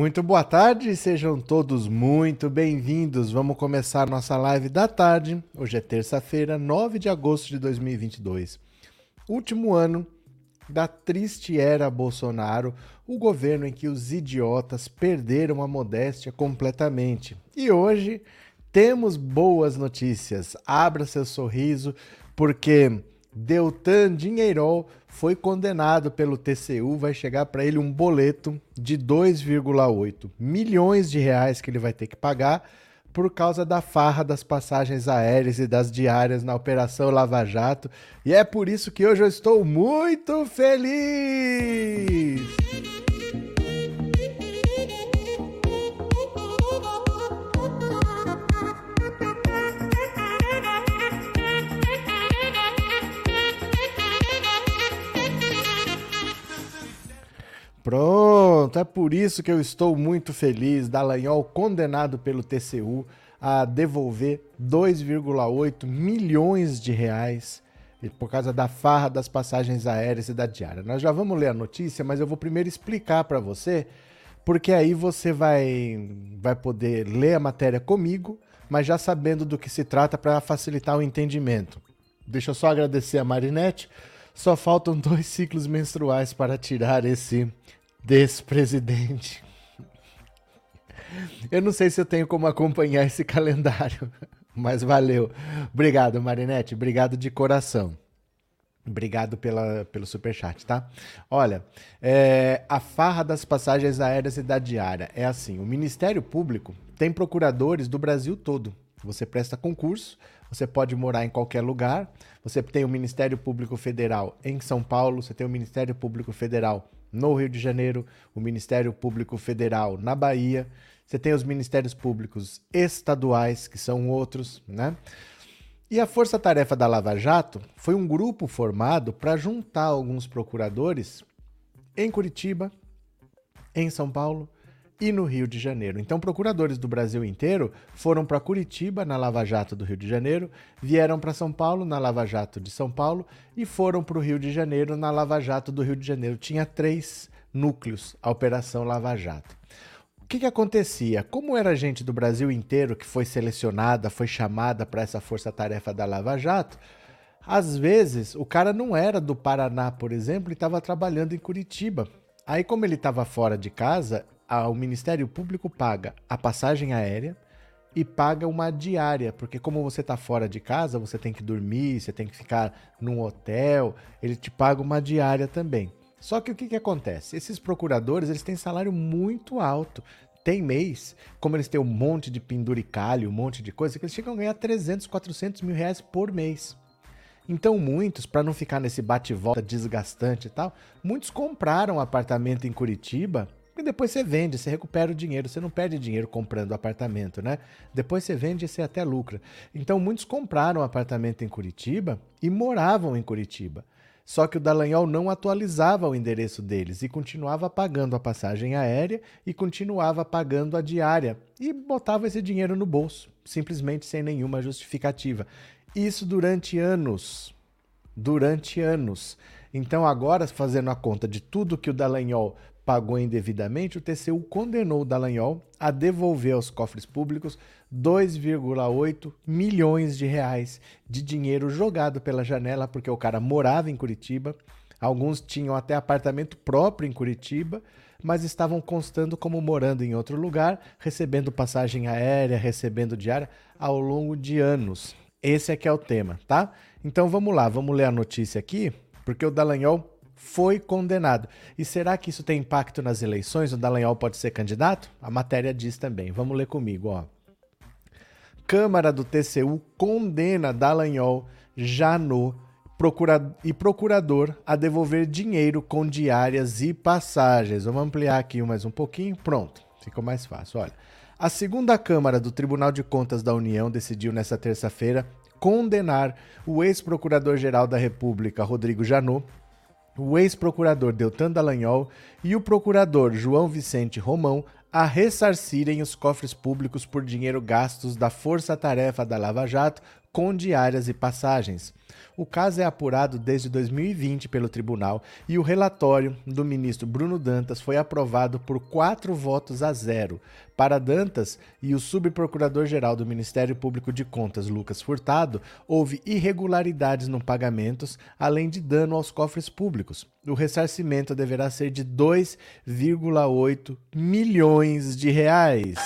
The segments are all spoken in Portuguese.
Muito boa tarde, sejam todos muito bem-vindos. Vamos começar nossa live da tarde. Hoje é terça-feira, 9 de agosto de 2022. Último ano da triste era Bolsonaro, o governo em que os idiotas perderam a modéstia completamente. E hoje temos boas notícias. Abra seu sorriso, porque Deltan Dinheirol foi condenado pelo TCU, vai chegar para ele um boleto de 2,8 milhões de reais que ele vai ter que pagar por causa da farra das passagens aéreas e das diárias na Operação Lava Jato. E é por isso que hoje eu estou muito feliz! Pronto, é por isso que eu estou muito feliz. Dallagnol condenado pelo TCU a devolver 2,8 milhões de reais por causa da farra das passagens aéreas e da diária. Nós já vamos ler a notícia, mas eu vou primeiro explicar para você, porque aí você vai, vai poder ler a matéria comigo, mas já sabendo do que se trata para facilitar o entendimento. Deixa eu só agradecer a Marinette. Só faltam dois ciclos menstruais para tirar esse despresidente. Eu não sei se eu tenho como acompanhar esse calendário, mas valeu. Obrigado, Marinette. Obrigado de coração. Obrigado pela, pelo superchat, tá? Olha, é, a farra das passagens aéreas e da diária é assim: o Ministério Público tem procuradores do Brasil todo. Você presta concurso, você pode morar em qualquer lugar. Você tem o Ministério Público Federal em São Paulo, você tem o Ministério Público Federal no Rio de Janeiro, o Ministério Público Federal na Bahia, você tem os ministérios públicos estaduais, que são outros, né? E a Força Tarefa da Lava Jato foi um grupo formado para juntar alguns procuradores em Curitiba, em São Paulo e no Rio de Janeiro. Então, procuradores do Brasil inteiro foram para Curitiba, na Lava Jato do Rio de Janeiro, vieram para São Paulo, na Lava Jato de São Paulo, e foram para o Rio de Janeiro, na Lava Jato do Rio de Janeiro. Tinha três núcleos a Operação Lava Jato. O que, que acontecia? Como era gente do Brasil inteiro que foi selecionada, foi chamada para essa força-tarefa da Lava Jato, às vezes o cara não era do Paraná, por exemplo, e estava trabalhando em Curitiba. Aí, como ele estava fora de casa, o Ministério Público paga a passagem aérea e paga uma diária, porque como você está fora de casa, você tem que dormir, você tem que ficar num hotel, ele te paga uma diária também. Só que o que, que acontece? Esses procuradores eles têm salário muito alto. Tem mês, como eles têm um monte de penduricalho, um monte de coisa, que eles chegam a ganhar 300, 400 mil reais por mês. Então muitos, para não ficar nesse bate-volta desgastante e tal, muitos compraram um apartamento em Curitiba e depois você vende, você recupera o dinheiro, você não perde dinheiro comprando apartamento, né? Depois você vende e você até lucra. Então muitos compraram apartamento em Curitiba e moravam em Curitiba. Só que o Dallagnol não atualizava o endereço deles e continuava pagando a passagem aérea e continuava pagando a diária e botava esse dinheiro no bolso, simplesmente sem nenhuma justificativa. Isso durante anos. Durante anos. Então, agora, fazendo a conta de tudo que o Dallagnol pagou indevidamente, o TCU condenou o Dallagnol a devolver aos cofres públicos 2,8 milhões de reais de dinheiro jogado pela janela, porque o cara morava em Curitiba, alguns tinham até apartamento próprio em Curitiba, mas estavam constando como morando em outro lugar, recebendo passagem aérea, recebendo diária ao longo de anos. Esse é que é o tema, tá? Então vamos lá, vamos ler a notícia aqui, porque o Dallagnol foi condenado. E será que isso tem impacto nas eleições? O Dallagnol pode ser candidato? A matéria diz também. Vamos ler comigo, ó. Câmara do TCU condena Dallagnol, Janot procura e procurador a devolver dinheiro com diárias e passagens. Vamos ampliar aqui mais um pouquinho. Pronto, ficou mais fácil. Olha, a segunda Câmara do Tribunal de Contas da União decidiu nesta terça-feira condenar o ex-procurador-geral da República, Rodrigo Janot, o ex-procurador Deltan Dallagnol e o procurador João Vicente Romão a ressarcirem os cofres públicos por dinheiro gastos da Força Tarefa da Lava Jato com diárias e passagens. O caso é apurado desde 2020 pelo tribunal e o relatório do ministro Bruno Dantas foi aprovado por quatro votos a zero. Para Dantas e o subprocurador-geral do Ministério Público de Contas, Lucas Furtado, houve irregularidades no pagamentos, além de dano aos cofres públicos. O ressarcimento deverá ser de 2,8 milhões de reais.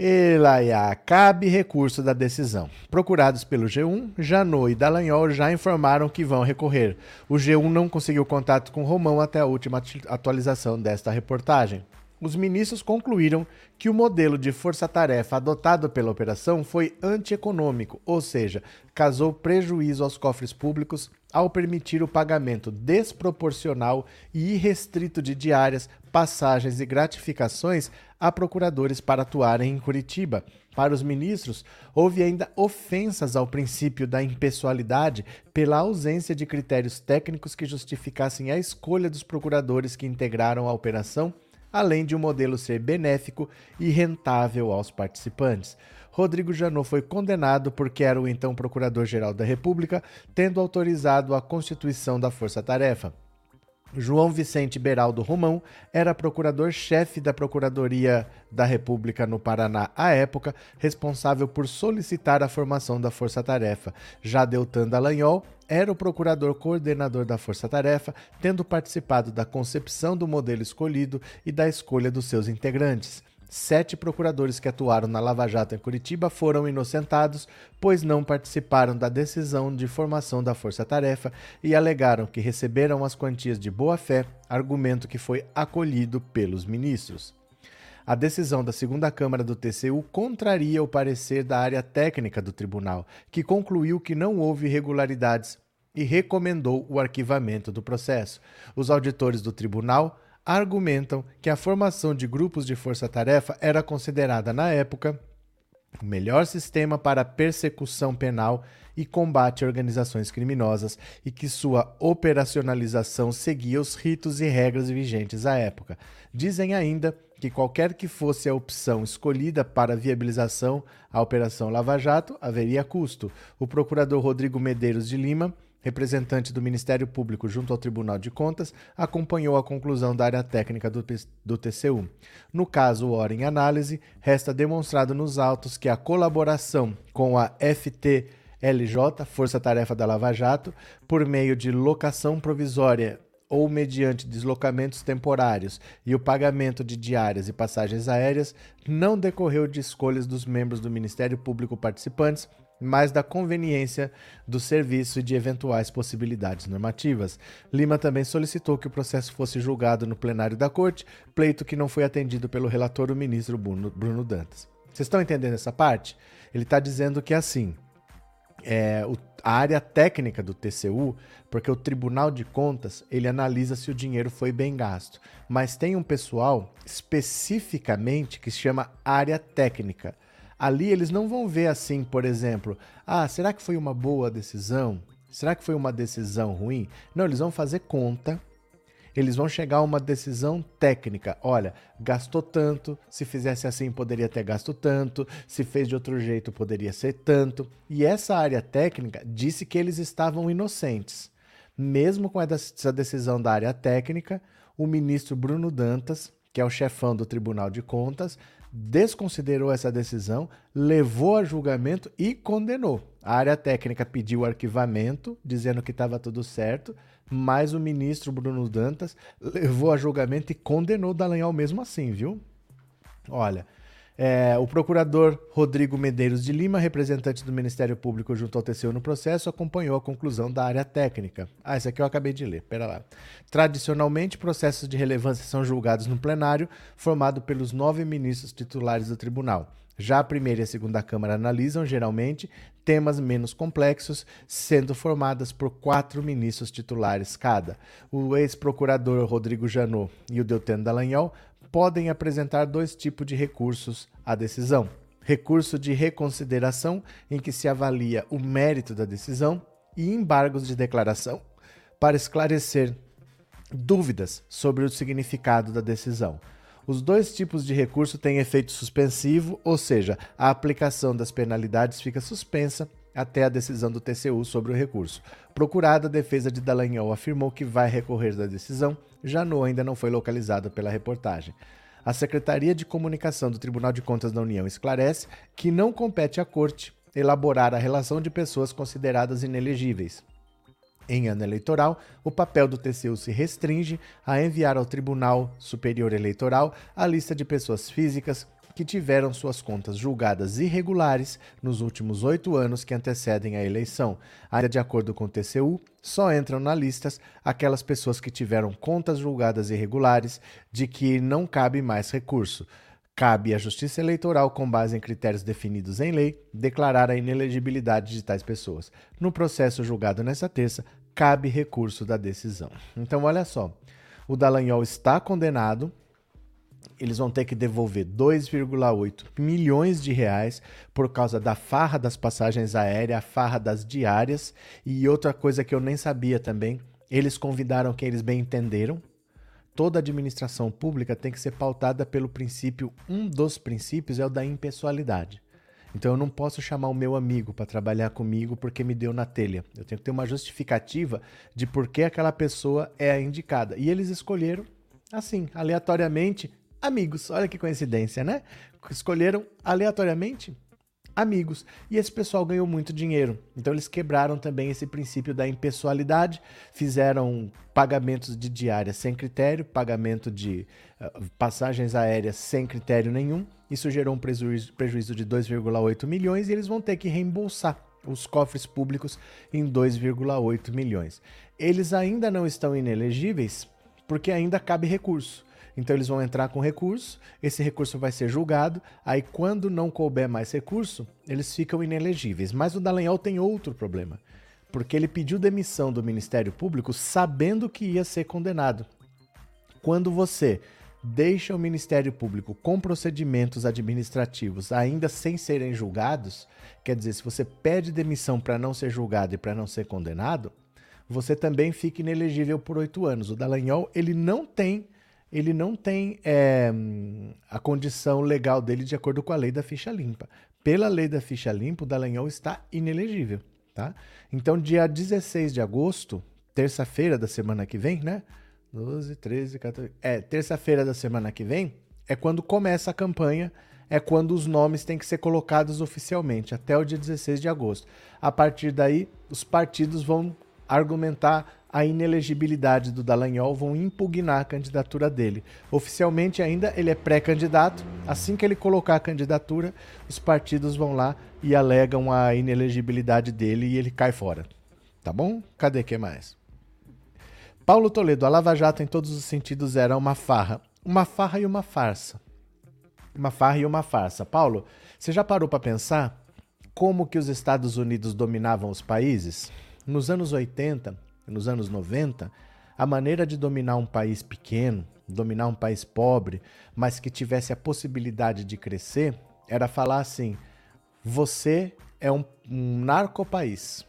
Elaiá, cabe recurso da decisão. Procurados pelo G1, Janot e Dallagnol já informaram que vão recorrer. O G1 não conseguiu contato com Romão até a última atualização desta reportagem. Os ministros concluíram que o modelo de força-tarefa adotado pela operação foi antieconômico, ou seja, causou prejuízo aos cofres públicos ao permitir o pagamento desproporcional e irrestrito de diárias, passagens e gratificações a procuradores para atuarem em Curitiba. Para os ministros, houve ainda ofensas ao princípio da impessoalidade pela ausência de critérios técnicos que justificassem a escolha dos procuradores que integraram a operação, além de o um modelo ser benéfico e rentável aos participantes. Rodrigo Janot foi condenado porque era o então Procurador-Geral da República, tendo autorizado a constituição da Força Tarefa. João Vicente Beraldo Romão era procurador-chefe da Procuradoria da República no Paraná à época, responsável por solicitar a formação da Força Tarefa. Já Deltan Dallagnol era o procurador coordenador da Força Tarefa, tendo participado da concepção do modelo escolhido e da escolha dos seus integrantes. Sete procuradores que atuaram na Lava Jato em Curitiba foram inocentados, pois não participaram da decisão de formação da Força Tarefa e alegaram que receberam as quantias de boa-fé, argumento que foi acolhido pelos ministros. A decisão da segunda Câmara do TCU contraria o parecer da área técnica do tribunal, que concluiu que não houve irregularidades e recomendou o arquivamento do processo. Os auditores do tribunal argumentam que a formação de grupos de força-tarefa era considerada, na época, o melhor sistema para persecução penal e combate a organizações criminosas e que sua operacionalização seguia os ritos e regras vigentes à época. Dizem ainda que qualquer que fosse a opção escolhida para viabilização à Operação Lava Jato, haveria custo. O procurador Rodrigo Medeiros de Lima representante do Ministério Público junto ao Tribunal de Contas, acompanhou a conclusão da área técnica do, do TCU. No caso, ora em análise, resta demonstrado nos autos que a colaboração com a FTLJ, Força Tarefa da Lava Jato, por meio de locação provisória ou mediante deslocamentos temporários e o pagamento de diárias e passagens aéreas, não decorreu de escolhas dos membros do Ministério Público participantes, mas da conveniência do serviço e de eventuais possibilidades normativas. Lima também solicitou que o processo fosse julgado no plenário da Corte, pleito que não foi atendido pelo relator, o ministro Bruno, Bruno Dantas. Vocês estão entendendo essa parte? Ele está dizendo que assim, é, o, a área técnica do TCU, porque o Tribunal de Contas ele analisa se o dinheiro foi bem gasto, mas tem um pessoal especificamente que se chama área técnica ali eles não vão ver assim, por exemplo, ah, será que foi uma boa decisão? Será que foi uma decisão ruim? Não, eles vão fazer conta. Eles vão chegar a uma decisão técnica. Olha, gastou tanto, se fizesse assim poderia ter gasto tanto, se fez de outro jeito poderia ser tanto. E essa área técnica disse que eles estavam inocentes. Mesmo com essa decisão da área técnica, o ministro Bruno Dantas, que é o chefão do Tribunal de Contas, desconsiderou essa decisão, levou a julgamento e condenou. A área técnica pediu arquivamento, dizendo que estava tudo certo, mas o ministro Bruno Dantas levou a julgamento e condenou Dallagnol mesmo assim, viu? Olha, é, o procurador Rodrigo Medeiros de Lima, representante do Ministério Público junto ao TCU no processo, acompanhou a conclusão da área técnica. Ah, isso aqui eu acabei de ler, pera lá. Tradicionalmente, processos de relevância são julgados no plenário, formado pelos nove ministros titulares do tribunal. Já a primeira e a segunda Câmara analisam, geralmente, temas menos complexos, sendo formadas por quatro ministros titulares cada. O ex-procurador Rodrigo Janot e o Deltan Dallagnol podem apresentar dois tipos de recursos à decisão: recurso de reconsideração, em que se avalia o mérito da decisão, e embargos de declaração, para esclarecer dúvidas sobre o significado da decisão. Os dois tipos de recurso têm efeito suspensivo, ou seja, a aplicação das penalidades fica suspensa até a decisão do TCU sobre o recurso. Procurada, a defesa de Dallagnol afirmou que vai recorrer da decisão. Janot ainda não foi localizado pela reportagem. A Secretaria de Comunicação do Tribunal de Contas da União esclarece que não compete à Corte elaborar a relação de pessoas consideradas inelegíveis. Em ano eleitoral, o papel do TCU se restringe a enviar ao Tribunal Superior Eleitoral a lista de pessoas físicas que tiveram suas contas julgadas irregulares nos últimos oito anos que antecedem a eleição. Ainda de acordo com o TCU, só entram na lista aquelas pessoas que tiveram contas julgadas irregulares de que não cabe mais recurso. Cabe à Justiça Eleitoral, com base em critérios definidos em lei, declarar a inelegibilidade de tais pessoas. No processo julgado nesta terça, cabe recurso da decisão. Então, olha só, o Dallagnol está condenado, eles vão ter que devolver 2,8 milhões de reais por causa da farra das passagens aéreas, a farra das diárias e outra coisa que eu nem sabia também, eles convidaram quem eles bem entenderam, toda administração pública tem que ser pautada pelo princípio, um dos princípios é o da impessoalidade. Então eu não posso chamar o meu amigo para trabalhar comigo porque me deu na telha. Eu tenho que ter uma justificativa de por que aquela pessoa é a indicada. E eles escolheram, assim, aleatoriamente, amigos. Olha que coincidência, né? Escolheram aleatoriamente amigos. E esse pessoal ganhou muito dinheiro. Então eles quebraram também esse princípio da impessoalidade, fizeram pagamentos de diária sem critério, pagamento de uh, passagens aéreas sem critério nenhum. Isso gerou um prejuízo, prejuízo de 2,8 milhões e eles vão ter que reembolsar os cofres públicos em 2,8 milhões. Eles ainda não estão inelegíveis porque ainda cabe recurso. Então eles vão entrar com recurso, esse recurso vai ser julgado, aí quando não couber mais recurso, eles ficam inelegíveis. Mas o Dallagnol tem outro problema, porque ele pediu demissão do Ministério Público sabendo que ia ser condenado. Quando você deixa o Ministério Público com procedimentos administrativos ainda sem serem julgados, quer dizer, se você pede demissão para não ser julgado e para não ser condenado, você também fica inelegível por oito anos. O Dallagnol, ele não tem ele não tem é, a condição legal dele de acordo com a lei da ficha limpa. Pela lei da ficha limpa, o Dallagnol está inelegível, tá? Então, dia 16 de agosto, terça-feira da semana que vem, né? 12, 13, 14... É, terça-feira da semana que vem é quando começa a campanha, é quando os nomes têm que ser colocados oficialmente, até o dia 16 de agosto. A partir daí, os partidos vão argumentar a inelegibilidade do Dallagnol, vão impugnar a candidatura dele. Oficialmente ainda ele é pré-candidato, assim que ele colocar a candidatura, os partidos vão lá e alegam a inelegibilidade dele e ele cai fora. Tá bom? Cadê que mais? Paulo Toledo, a Lava Jato em todos os sentidos era uma farra. Uma farra e uma farsa. Uma farra e uma farsa. Paulo, você já parou para pensar como que os Estados Unidos dominavam os países? Nos anos 80, nos anos 90, a maneira de dominar um país pequeno, dominar um país pobre, mas que tivesse a possibilidade de crescer, era falar assim: você é um, um narcopaís.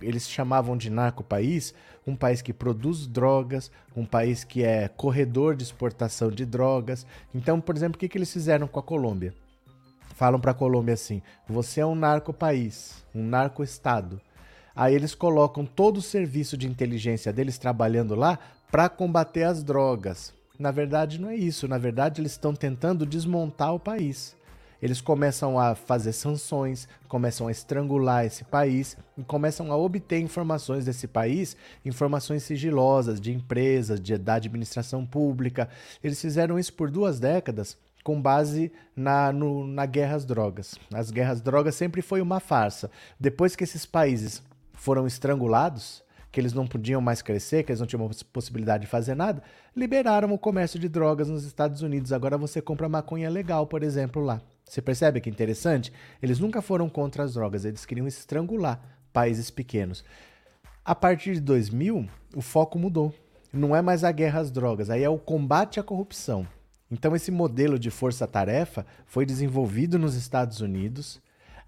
Eles chamavam de narcopaís um país que produz drogas, um país que é corredor de exportação de drogas. Então, por exemplo, o que, que eles fizeram com a Colômbia? Falam para a Colômbia assim: você é um narcopaís, um narco-estado. Aí eles colocam todo o serviço de inteligência deles trabalhando lá para combater as drogas. Na verdade, não é isso. Na verdade, eles estão tentando desmontar o país. Eles começam a fazer sanções, começam a estrangular esse país e começam a obter informações desse país, informações sigilosas de empresas, de, da administração pública. Eles fizeram isso por duas décadas com base na, no, na guerra às drogas. As guerras às drogas sempre foi uma farsa. Depois que esses países foram estrangulados, que eles não podiam mais crescer, que eles não tinham possibilidade de fazer nada, liberaram o comércio de drogas nos Estados Unidos. Agora você compra maconha legal, por exemplo, lá. Você percebe que interessante? Eles nunca foram contra as drogas, eles queriam estrangular países pequenos. A partir de 2000, o foco mudou. Não é mais a guerra às drogas, aí é o combate à corrupção. Então, esse modelo de força-tarefa foi desenvolvido nos Estados Unidos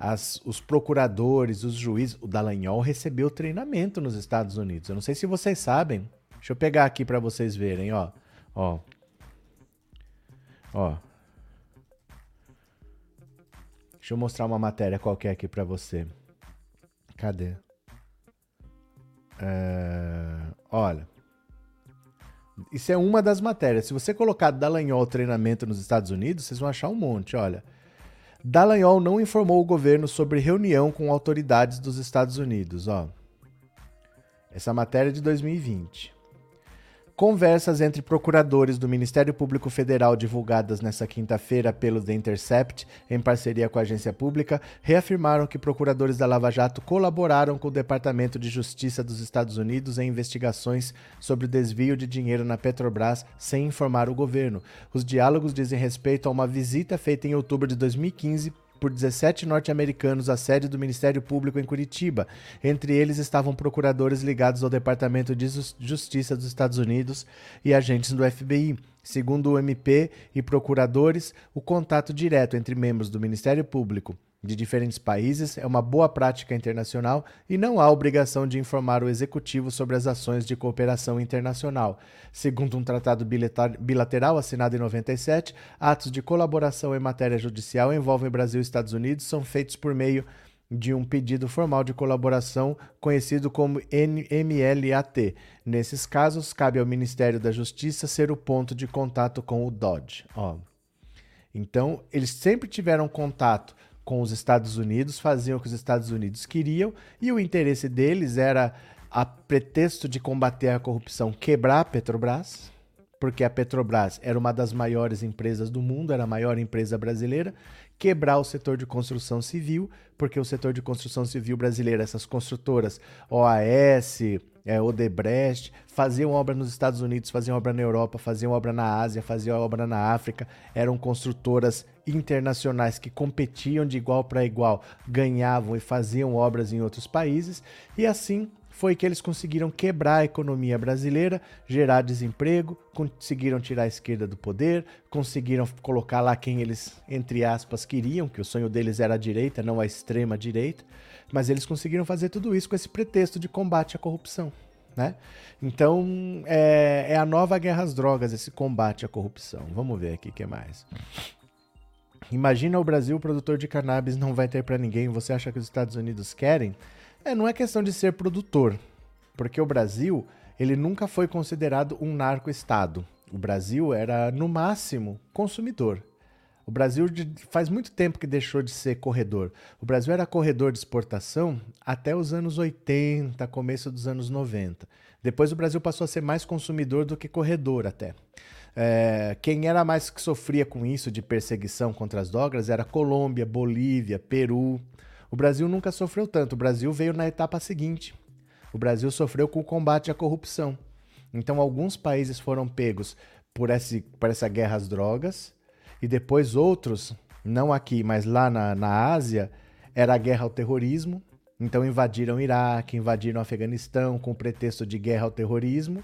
as, os procuradores, os juízes, o Dallagnol recebeu treinamento nos Estados Unidos. Eu não sei se vocês sabem, Deixa eu pegar aqui para vocês verem, ó. Ó. Ó. Deixa eu mostrar uma matéria qualquer aqui para você. Cadê? É... Olha. Isso é uma das matérias. Se você colocar Dallagnol treinamento nos Estados Unidos, vocês vão achar um monte, olha. Dallagnol não informou o governo sobre reunião com autoridades dos Estados Unidos, ó. Essa matéria é de 2020. Conversas entre procuradores do Ministério Público Federal divulgadas nesta quinta-feira pelo The Intercept, em parceria com a agência pública, reafirmaram que procuradores da Lava Jato colaboraram com o Departamento de Justiça dos Estados Unidos em investigações sobre o desvio de dinheiro na Petrobras sem informar o governo. Os diálogos dizem respeito a uma visita feita em outubro de 2015 por 17 norte-americanos à sede do Ministério Público em Curitiba. Entre eles estavam procuradores ligados ao Departamento de Justiça dos Estados Unidos e agentes do FBI. Segundo o MP e procuradores, o contato direto entre membros do Ministério Público de diferentes países é uma boa prática internacional e não há obrigação de informar o executivo sobre as ações de cooperação internacional. Segundo um tratado bilateral assinado em 97, atos de colaboração em matéria judicial envolvem Brasil e Estados Unidos são feitos por meio de um pedido formal de colaboração conhecido como MLAT. Nesses casos, cabe ao Ministério da Justiça ser o ponto de contato com o DOD. Então, eles sempre tiveram contato com os Estados Unidos, faziam o que os Estados Unidos queriam, e o interesse deles era, a pretexto de combater a corrupção, quebrar a Petrobras, porque a Petrobras era uma das maiores empresas do mundo, era a maior empresa brasileira, quebrar o setor de construção civil, porque o setor de construção civil brasileira, essas construtoras OAS, é, Odebrecht, faziam obra nos Estados Unidos, faziam obra na Europa, faziam obra na Ásia, faziam obra na África, eram construtoras internacionais que competiam de igual para igual, ganhavam e faziam obras em outros países, e assim foi que eles conseguiram quebrar a economia brasileira, gerar desemprego, conseguiram tirar a esquerda do poder, conseguiram colocar lá quem eles, entre aspas, queriam, que o sonho deles era a direita, não a extrema direita, mas eles conseguiram fazer tudo isso com esse pretexto de combate à corrupção. Né? Então é, é a nova guerra às drogas, esse combate à corrupção. Vamos ver aqui o que mais. Imagina o Brasil, produtor de cannabis, não vai ter para ninguém. Você acha que os Estados Unidos querem? É, não é questão de ser produtor, porque o Brasil ele nunca foi considerado um narco-estado. O Brasil era, no máximo, consumidor. O Brasil faz muito tempo que deixou de ser corredor. O Brasil era corredor de exportação até os anos 80, começo dos anos 90. Depois o Brasil passou a ser mais consumidor do que corredor até. É, quem era mais que sofria com isso de perseguição contra as drogas era Colômbia, Bolívia, Peru. O Brasil nunca sofreu tanto. O Brasil veio na etapa seguinte. O Brasil sofreu com o combate à corrupção. Então, alguns países foram pegos por, esse, por essa guerra às drogas e depois outros, não aqui, mas lá na, na Ásia, era a guerra ao terrorismo. Então invadiram o Iraque, invadiram o Afeganistão com o pretexto de guerra ao terrorismo.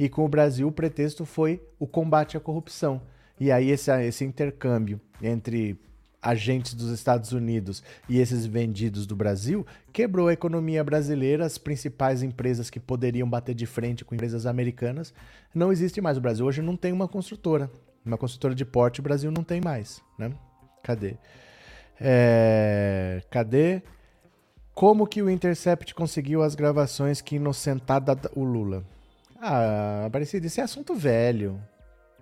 E com o Brasil o pretexto foi o combate à corrupção. E aí esse, esse intercâmbio entre agentes dos Estados Unidos e esses vendidos do Brasil quebrou a economia brasileira, as principais empresas que poderiam bater de frente com empresas americanas não existe mais. O Brasil hoje não tem uma construtora. Uma construtora de porte o Brasil não tem mais, né? Cadê? É... Cadê? Como que o Intercept conseguiu as gravações que inocentada o Lula? Ah, Aparecido, isso é assunto velho.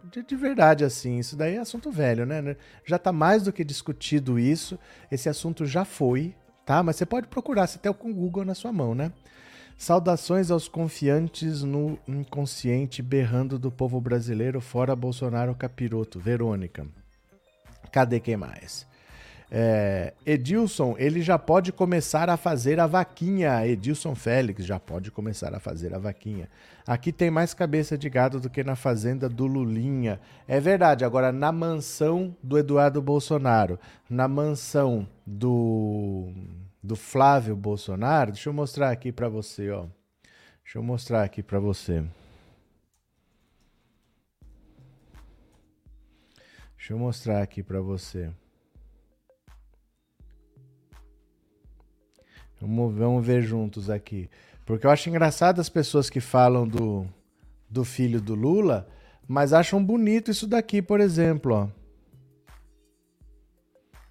De, de, verdade, assim, isso daí é assunto velho, né? Já tá mais do que discutido isso. Esse assunto já foi, tá? Mas você pode procurar, você tem o Google na sua mão, né? Saudações aos confiantes no inconsciente berrando do povo brasileiro, fora Bolsonaro capiroto. Verônica. Cadê quem mais? É, Edilson, ele já pode começar a fazer a vaquinha. Edilson Félix já pode começar a fazer a vaquinha. Aqui tem mais cabeça de gado do que na fazenda do Lulinha. É verdade. Agora, na mansão do Eduardo Bolsonaro, na mansão do do Flávio Bolsonaro, deixa eu mostrar aqui para você, ó. Deixa eu mostrar aqui para você. Deixa eu mostrar aqui para você. Vamos, vamos ver juntos aqui. Porque eu acho engraçado as pessoas que falam do, do filho do Lula, mas acham bonito isso daqui, por exemplo, ó.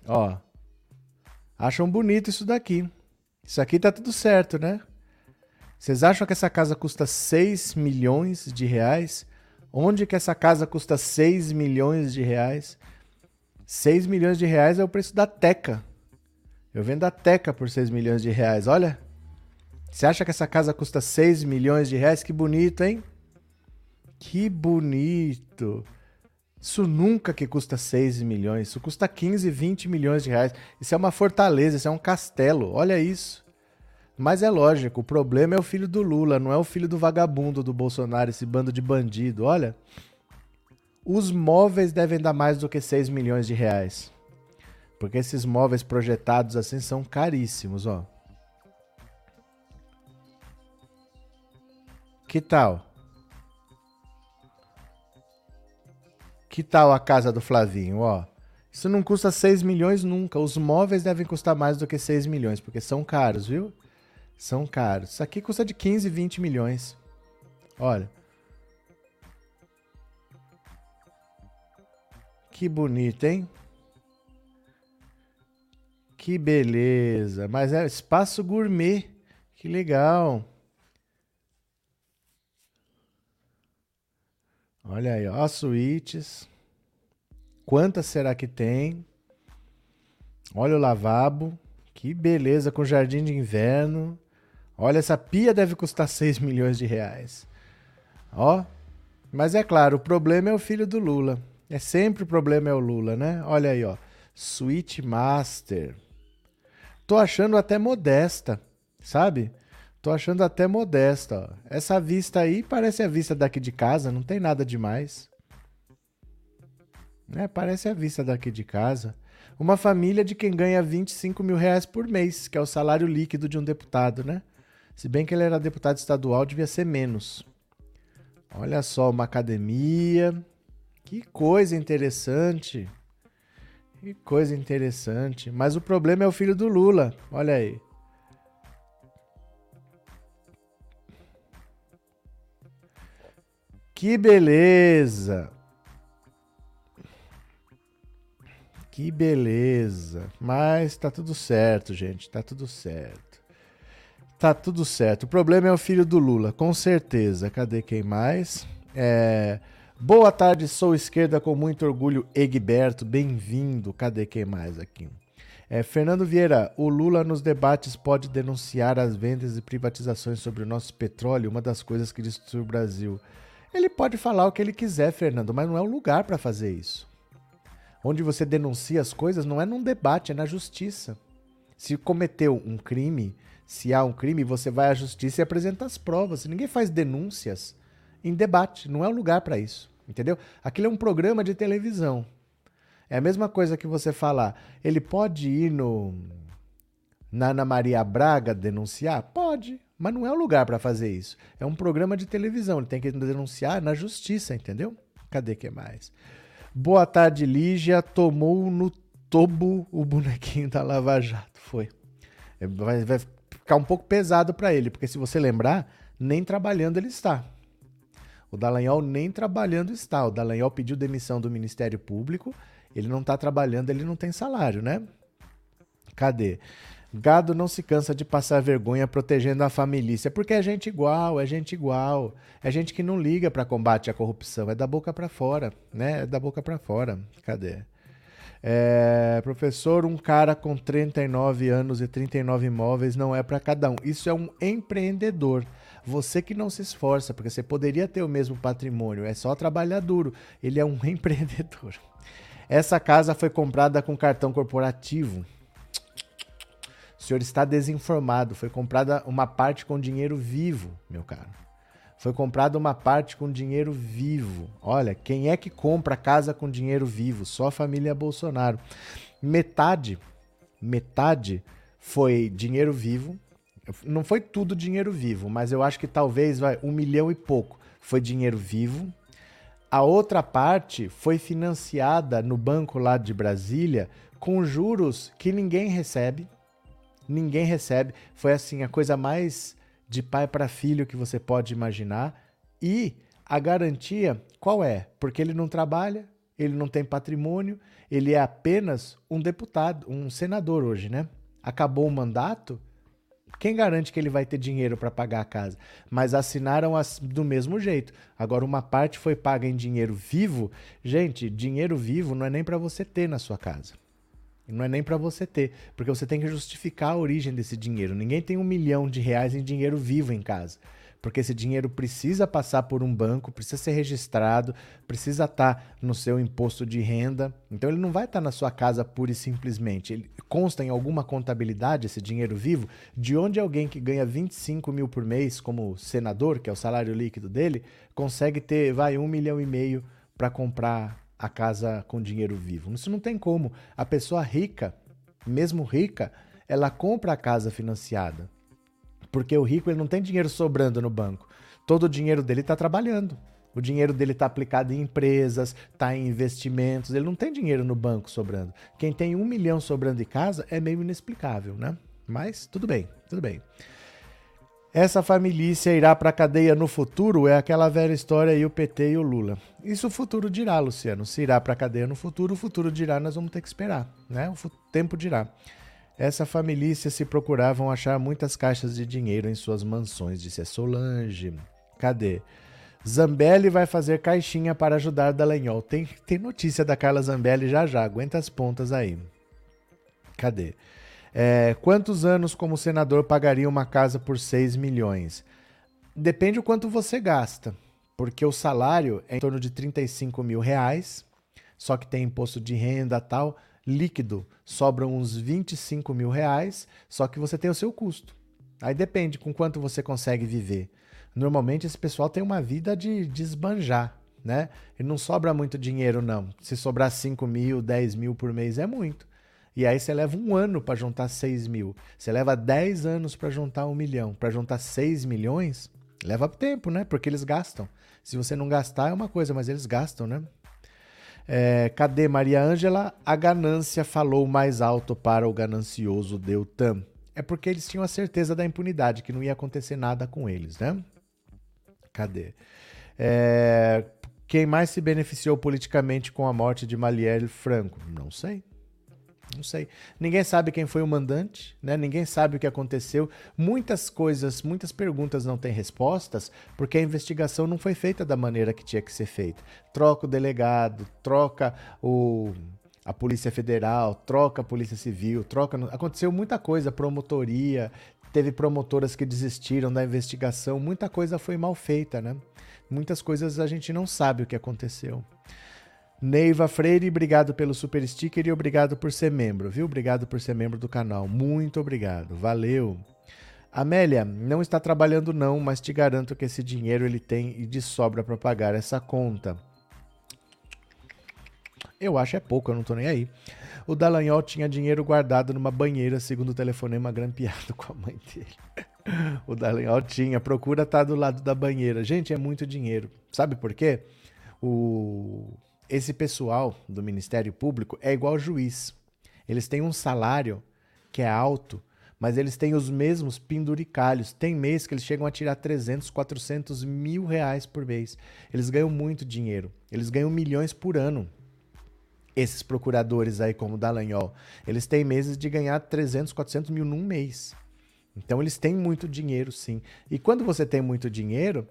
Ó. Acham bonito isso daqui. Isso aqui tá tudo certo, né? Vocês acham que essa casa custa 6 milhões de reais? Onde que essa casa custa 6 milhões de reais? 6 milhões de reais é o preço da Teca. Eu vendo a Teca por 6 milhões de reais, olha. Você acha que essa casa custa 6 milhões de reais? Que bonito, hein? Que bonito. Isso nunca que custa 6 milhões. Isso custa 15, 20 milhões de reais. Isso é uma fortaleza, isso é um castelo. Olha isso. Mas é lógico, o problema é o filho do Lula, não é o filho do vagabundo do Bolsonaro, esse bando de bandido. Olha, os móveis devem dar mais do que 6 milhões de reais. Porque esses móveis projetados assim são caríssimos, ó. Que tal? Que tal a casa do Flavinho, ó? Isso não custa 6 milhões nunca. Os móveis devem custar mais do que 6 milhões, porque são caros, viu? São caros. Isso aqui custa de 15, 20 milhões. Olha. Que bonito, hein? Que beleza. Mas é espaço gourmet. Que legal. Olha aí, ó, suítes. Quantas será que tem? Olha o lavabo. Que beleza, com jardim de inverno. Olha, essa pia deve custar 6 milhões de reais. Ó. Mas é claro, o problema é o filho do Lula. É sempre o problema é o Lula, né? Olha aí, ó. Suite Master. Tô achando até modesta, sabe? Tô achando até modesta. Ó. Essa vista aí parece a vista daqui de casa, não tem nada demais. É, parece a vista daqui de casa. Uma família de quem ganha 25 mil reais por mês, que é o salário líquido de um deputado, né? Se bem que ele era deputado estadual, devia ser menos. Olha só, uma academia. Que coisa interessante. Que coisa interessante. Mas o problema é o filho do Lula. Olha aí. Que beleza! Que beleza! Mas tá tudo certo, gente, tá tudo certo. Tá tudo certo. O problema é o filho do Lula, com certeza. Cadê quem mais? É... Boa tarde, sou esquerda com muito orgulho, Egberto. Bem-vindo. Cadê quem mais aqui? É, Fernando Vieira, o Lula nos debates pode denunciar as vendas e privatizações sobre o nosso petróleo, uma das coisas que destruiu o Brasil. Ele pode falar o que ele quiser, Fernando, mas não é o lugar para fazer isso. Onde você denuncia as coisas não é num debate, é na justiça. Se cometeu um crime, se há um crime, você vai à justiça e apresenta as provas. Ninguém faz denúncias em debate, não é o lugar para isso, entendeu? Aquilo é um programa de televisão. É a mesma coisa que você falar, ele pode ir no na Ana Maria Braga denunciar? Pode. Mas não é o lugar para fazer isso. É um programa de televisão, ele tem que denunciar na justiça, entendeu? Cadê que mais? Boa tarde, Lígia. Tomou no tobo o bonequinho da Lava Jato. Foi. É, vai, vai ficar um pouco pesado para ele, porque se você lembrar, nem trabalhando ele está. O Dallagnol nem trabalhando está. O Dallagnol pediu demissão do Ministério Público, ele não está trabalhando, ele não tem salário, né? Cadê? Gado não se cansa de passar vergonha protegendo a família, porque é gente igual, é gente igual, é gente que não liga para combate à corrupção, é da boca para fora, né? É da boca para fora. Cadê? É, professor, um cara com 39 anos e 39 imóveis não é para cada um. Isso é um empreendedor. Você que não se esforça, porque você poderia ter o mesmo patrimônio, é só trabalhar duro. Ele é um empreendedor. Essa casa foi comprada com cartão corporativo. O senhor está desinformado. Foi comprada uma parte com dinheiro vivo, meu caro. Foi comprada uma parte com dinheiro vivo. Olha, quem é que compra casa com dinheiro vivo? Só a família Bolsonaro. Metade, metade foi dinheiro vivo. Não foi tudo dinheiro vivo, mas eu acho que talvez vai um milhão e pouco foi dinheiro vivo. A outra parte foi financiada no banco lá de Brasília com juros que ninguém recebe ninguém recebe. Foi assim, a coisa mais de pai para filho que você pode imaginar. E A garantia qual é? Porque ele não trabalha, ele não tem patrimônio, ele é apenas um deputado, um senador hoje, né? Acabou o mandato, quem garante que ele vai ter dinheiro para pagar a casa? Mas assinaram as, do mesmo jeito. Agora, uma parte foi paga em dinheiro vivo. Gente, dinheiro vivo não é nem para você ter na sua casa. Não é nem para você ter, porque você tem que justificar a origem desse dinheiro. Ninguém tem um milhão de reais em dinheiro vivo em casa porque esse dinheiro precisa passar por um banco, precisa ser registrado, precisa estar tá no seu imposto de renda. Então ele não vai estar tá na sua casa pura e simplesmente. Ele consta em alguma contabilidade esse dinheiro vivo de onde alguém que ganha 25 mil por mês, como senador, que é o salário líquido dele, consegue ter, vai, um milhão e meio para comprar a casa com dinheiro vivo. Isso não tem como. A pessoa rica, mesmo rica, ela compra a casa financiada. Porque o rico ele não tem dinheiro sobrando no banco. Todo o dinheiro dele está trabalhando. O dinheiro dele está aplicado em empresas, está em investimentos. Ele não tem dinheiro no banco sobrando. Quem tem um milhão sobrando em casa é meio inexplicável, né? Mas tudo bem, tudo bem. Essa família irá para a cadeia no futuro? É aquela velha história aí, o PT e o Lula. Isso o futuro dirá, Luciano. Se irá para a cadeia no futuro, o futuro dirá, nós vamos ter que esperar, né? O tempo dirá. Essa família se procuravam achar muitas caixas de dinheiro em suas mansões, disse a Solange. Cadê? Zambelli vai fazer caixinha para ajudar Dallagnol. Tem, tem notícia da Carla Zambelli já já, aguenta as pontas aí. Cadê? É, quantos anos como senador pagaria uma casa por 6 milhões? Depende o quanto você gasta, porque o salário é em torno de 35 mil reais, só que tem imposto de renda tal líquido sobram uns 25 mil reais, só que você tem o seu custo. Aí depende com quanto você consegue viver. Normalmente esse pessoal tem uma vida de desbanjar, né? E não sobra muito dinheiro, não. Se sobrar 5 mil, 10 mil por mês é muito. E aí você leva um ano para juntar 6 mil. Você leva 10 anos para juntar um milhão. Para juntar 6 milhões, leva tempo, né? Porque eles gastam. Se você não gastar é uma coisa, mas eles gastam, né? É, cadê Maria Ângela? A ganância falou mais alto para o ganancioso Deltan. É porque eles tinham a certeza da impunidade, que não ia acontecer nada com eles, né? Cadê? É, quem mais se beneficiou politicamente com a morte de Marielle Franco? Não sei. Não sei. Ninguém sabe quem foi o mandante, né? Ninguém sabe o que aconteceu. Muitas coisas, muitas perguntas não têm respostas, porque a investigação não foi feita da maneira que tinha que ser feita. Troca o delegado, troca o a Polícia Federal, troca a Polícia Civil, troca. Aconteceu muita coisa, promotoria, teve promotoras que desistiram da investigação, muita coisa foi mal feita, né? Muitas coisas a gente não sabe o que aconteceu. Neiva Freire, obrigado pelo super sticker e obrigado por ser membro, viu? Obrigado por ser membro do canal. Muito obrigado. Valeu. Amélia, não está trabalhando não, mas te garanto que esse dinheiro ele tem e de sobra para pagar essa conta. Eu acho é pouco, eu não tô nem aí. O Dallagnol tinha dinheiro guardado numa banheira, segundo o telefonema grampeado com a mãe dele. o Dallagnol tinha, procura estar tá do lado da banheira. Gente, é muito dinheiro. Sabe por quê? O esse pessoal do Ministério Público é igual juiz. Eles têm um salário que é alto, mas eles têm os mesmos penduricalhos. Tem mês que eles chegam a tirar 300, 400 mil reais por mês. Eles ganham muito dinheiro. Eles ganham milhões por ano. Esses procuradores aí, como o Dallagnol, eles têm meses de ganhar 300, 400 mil num mês. Então eles têm muito dinheiro, sim. E quando você tem muito dinheiro,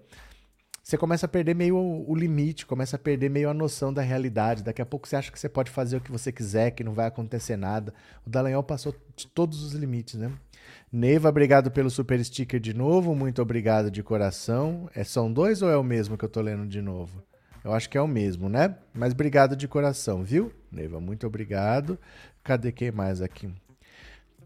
você começa a perder meio o, limite, começa a perder meio a noção da realidade. Daqui a pouco você acha que você pode fazer o que você quiser, que não vai acontecer nada. O Dallagnol passou de todos os limites, né? Neiva, obrigado pelo super sticker de novo. Muito obrigado de coração. É, são dois ou é o mesmo que eu tô lendo de novo? Eu acho que é o mesmo, né? Mas obrigado de coração, viu? Neiva, muito obrigado. Cadê quem mais aqui?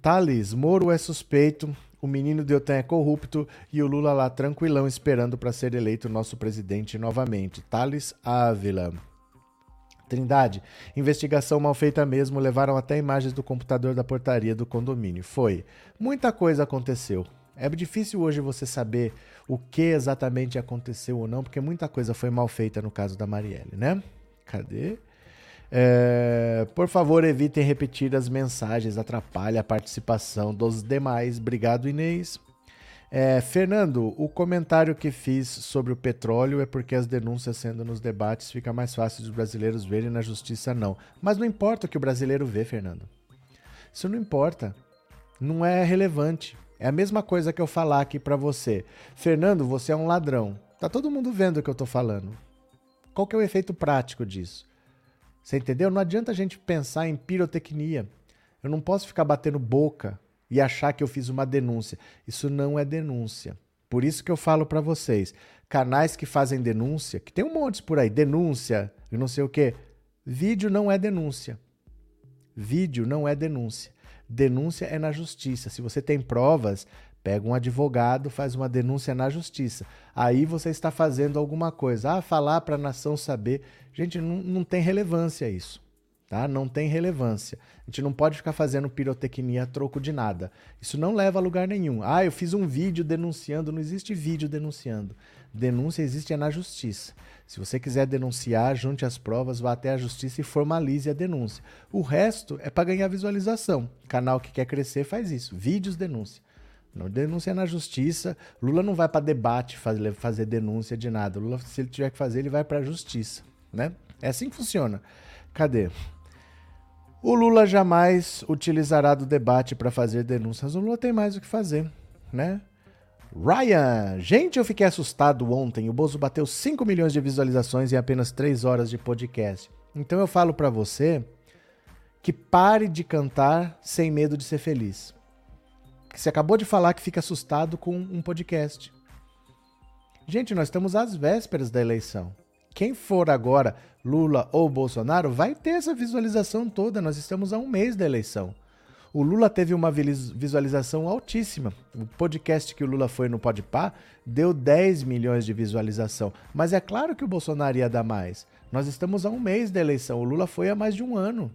Thales, Moro é suspeito o menino Deltan é corrupto e o Lula lá tranquilão esperando para ser eleito nosso presidente novamente. Thales Ávila. Trindade, investigação mal feita mesmo, levaram até imagens do computador da portaria do condomínio. Foi. Muita coisa aconteceu. É difícil hoje você saber o que exatamente aconteceu ou não, porque muita coisa foi mal feita no caso da Marielle, né? Cadê? É, por favor, evitem repetir as mensagens, atrapalha a participação dos demais. Obrigado, Inês. É, Fernando, o comentário que fiz sobre o petróleo é porque as denúncias sendo nos debates fica mais fácil dos brasileiros verem na justiça não. Mas não importa o que o brasileiro vê, Fernando. Isso não importa. Não é relevante. É a mesma coisa que eu falar aqui para você. Fernando, você é um ladrão. Tá todo mundo vendo o que eu tô falando. Qual que é o efeito prático disso? Você entendeu? Não adianta a gente pensar em pirotecnia. Eu não posso ficar batendo boca e achar que eu fiz uma denúncia. Isso não é denúncia. Por isso que eu falo para vocês, canais que fazem denúncia, que tem um monte por aí, denúncia e não sei o quê. Vídeo não é denúncia. Vídeo não é denúncia. Denúncia é na justiça. Se você tem provas, pega um advogado, faz uma denúncia na justiça. Aí você está fazendo alguma coisa. Ah, falar para a nação saber. Gente, não, não tem relevância isso tá? Não tem relevância. A gente não pode ficar fazendo pirotecnia a troco de nada. Isso não leva a lugar nenhum. Ah, eu fiz um vídeo denunciando. Não existe vídeo denunciando. Denúncia existe é na justiça. Se você quiser denunciar, junte as provas, vá até a justiça e formalize a denúncia. O resto é para ganhar visualização. Canal que quer crescer faz isso. Vídeos denúncia. Não denúncia na justiça. Lula não vai para debate fazer, fazer denúncia de nada. Lula, se ele tiver que fazer, ele vai para a justiça, né? É assim que funciona. Cadê? O Lula jamais utilizará do debate para fazer denúncias. O Lula tem mais o que fazer, né? Ryan, gente, eu fiquei assustado ontem. O Bozo bateu 5 milhões de visualizações em apenas 3 horas de podcast. Então eu falo para você que pare de cantar sem medo de ser feliz. Você acabou de falar que fica assustado com um podcast. Gente, nós estamos às vésperas da eleição. Quem for agora Lula ou Bolsonaro vai ter essa visualização toda. Nós estamos a um mês da eleição. O Lula teve uma visualização altíssima. O podcast que o Lula foi no Podpah deu 10 milhões de visualização. Mas é claro que o Bolsonaro ia dar mais. Nós estamos a um mês da eleição. O Lula foi há mais de um ano.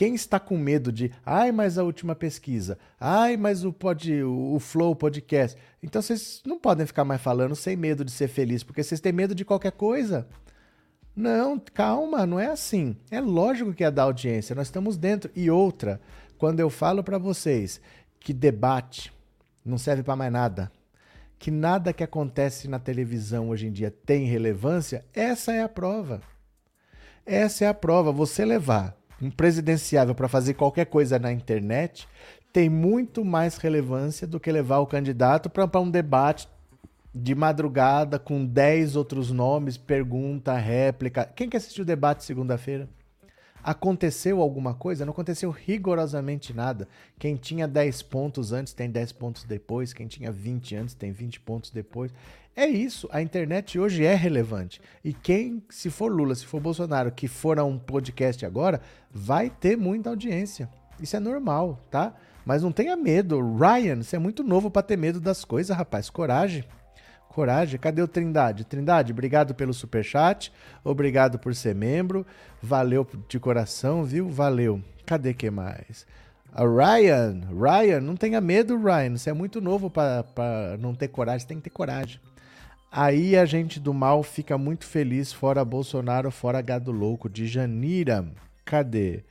Quem está com medo de, ai, mas a última pesquisa, ai, mas o, pod, o, o Flow Podcast. Então vocês não podem ficar mais falando sem medo de ser feliz, porque vocês têm medo de qualquer coisa. Não, calma, não é assim. É lógico que é da audiência, nós estamos dentro. E outra, quando eu falo para vocês que debate não serve para mais nada, que nada que acontece na televisão hoje em dia tem relevância, essa é a prova. Essa é a prova. Você levar um presidenciável para fazer qualquer coisa na internet tem muito mais relevância do que levar o candidato para um debate de madrugada com 10 outros nomes, pergunta, réplica. Quem que assistiu o debate segunda-feira? Aconteceu alguma coisa? Não aconteceu rigorosamente nada. Quem tinha 10 pontos antes tem 10 pontos depois, quem tinha 20 antes tem 20 pontos depois. É isso, a internet hoje é relevante. E quem, se for Lula, se for Bolsonaro, que for a um podcast agora, vai ter muita audiência. Isso é normal, tá? Mas não tenha medo. Ryan, você é muito novo para ter medo das coisas, rapaz. Coragem. Coragem. Cadê o Trindade? Trindade, obrigado pelo super chat. Obrigado por ser membro. Valeu de coração, viu? Valeu. Cadê que mais? A Ryan, Ryan, não tenha medo, Ryan. Você é muito novo para não ter coragem. Você tem que ter coragem. Aí a gente do mal fica muito feliz, fora Bolsonaro, fora gado louco, de Janira. Cadê?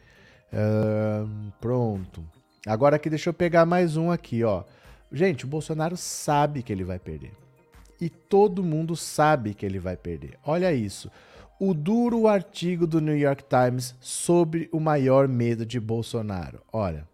Uh, pronto. Agora aqui, deixa eu pegar mais um aqui, ó. Gente, o Bolsonaro sabe que ele vai perder. E todo mundo sabe que ele vai perder. Olha isso. O duro artigo do New York Times sobre o maior medo de Bolsonaro. Olha,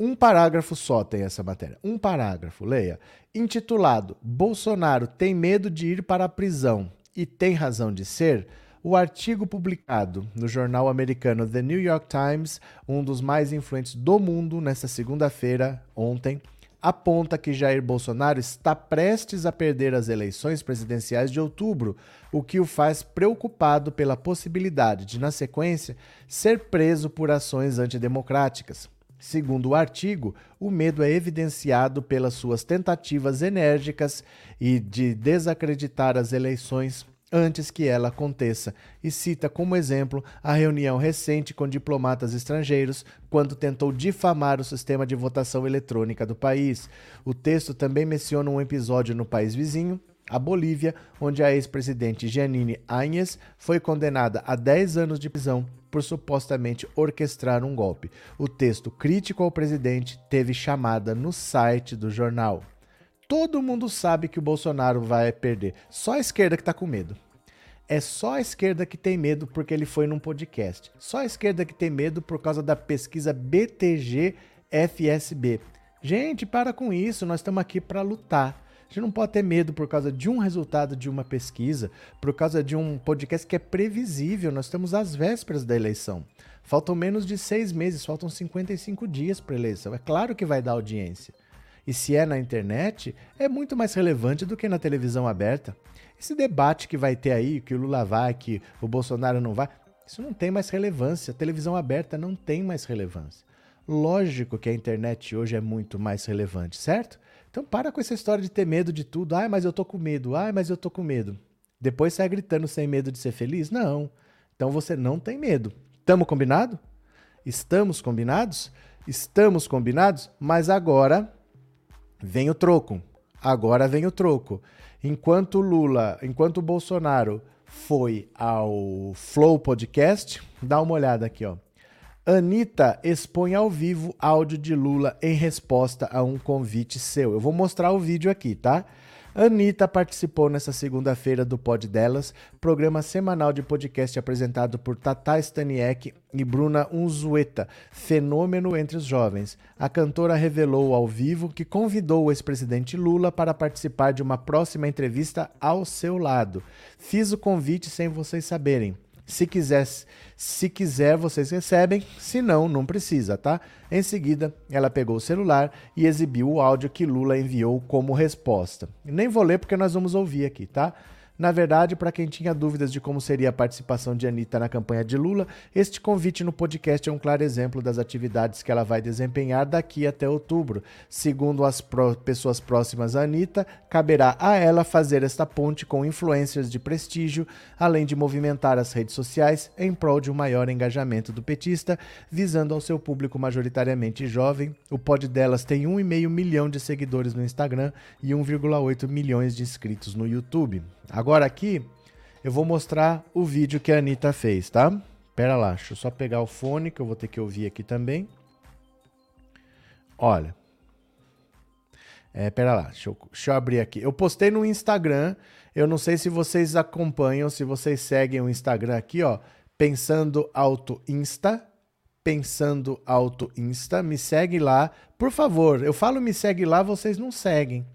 um parágrafo só tem essa matéria. Um parágrafo, leia. Intitulado Bolsonaro tem medo de ir para a prisão e tem razão de ser. O artigo publicado no jornal americano The New York Times, um dos mais influentes do mundo, nesta segunda-feira, ontem, aponta que Jair Bolsonaro está prestes a perder as eleições presidenciais de outubro, o que o faz preocupado pela possibilidade de, na sequência, ser preso por ações antidemocráticas. Segundo o artigo, o medo é evidenciado pelas suas tentativas enérgicas e de desacreditar as eleições antes que ela aconteça, e cita como exemplo a reunião recente com diplomatas estrangeiros quando tentou difamar o sistema de votação eletrônica do país. O texto também menciona um episódio no país vizinho A Bolívia, onde a ex-presidente Janine Áñez foi condenada a 10 anos de prisão por supostamente orquestrar um golpe. O texto crítico ao presidente teve chamada no site do jornal. Todo mundo sabe que o Bolsonaro vai perder. Só a esquerda que está com medo. É só a esquerda que tem medo porque ele foi num podcast. Só a esquerda que tem medo por causa da pesquisa BTG FSB. Gente, para com isso, nós estamos aqui para lutar. A gente não pode ter medo por causa de um resultado de uma pesquisa, por causa de um podcast que é previsível. Nós estamos às vésperas da eleição. Faltam menos de seis meses, faltam 55 dias para a eleição. É claro que vai dar audiência. E se é na internet, é muito mais relevante do que na televisão aberta. Esse debate que vai ter aí, que o Lula vai, que o Bolsonaro não vai, isso não tem mais relevância. A televisão aberta não tem mais relevância. Lógico que a internet hoje é muito mais relevante, certo? Então para com essa história de ter medo de tudo. Ai, mas eu tô com medo. Ai, mas eu tô com medo. Depois sai gritando sem medo de ser feliz? Não. Então você não tem medo. Tamo combinado? Estamos combinados? Estamos combinados, mas agora vem o troco. Agora vem o troco. Enquanto Lula, enquanto Bolsonaro foi ao Flow Podcast, dá uma olhada aqui, ó. Anitta expõe ao vivo áudio de Lula em resposta a um convite seu. Eu vou mostrar o vídeo aqui, tá? Anitta participou nessa segunda-feira do Pod Delas, programa semanal de podcast apresentado por Tata Staniek e Bruna Unzueta, fenômeno entre os jovens. A cantora revelou ao vivo que convidou o ex-presidente Lula para participar de uma próxima entrevista ao seu lado. Fiz o convite sem vocês saberem. Se quiser, se quiser, vocês recebem, se não, não precisa, tá? Em seguida, ela pegou o celular e exibiu o áudio que Lula enviou como resposta. Nem vou ler porque nós vamos ouvir aqui, tá? Na verdade, para quem tinha dúvidas de como seria a participação de Anitta na campanha de Lula, este convite no podcast é um claro exemplo das atividades que ela vai desempenhar daqui até outubro. Segundo as pró pessoas próximas a Anitta, caberá a ela fazer esta ponte com influências de prestígio, além de movimentar as redes sociais em prol de um maior engajamento do petista, visando ao seu público majoritariamente jovem. O pod delas tem 1,5 milhão de seguidores no Instagram e 1,8 milhões de inscritos no YouTube. Agora aqui eu vou mostrar o vídeo que a Anitta fez, tá? Pera lá, deixa eu só pegar o fone que eu vou ter que ouvir aqui também. Olha. É, pera lá, deixa eu, deixa eu abrir aqui. Eu postei no Instagram, eu não sei se vocês acompanham, se vocês seguem o Instagram aqui, ó. Pensando Auto Insta, Pensando Auto Insta, me segue lá, por favor. Eu falo me segue lá, vocês não seguem.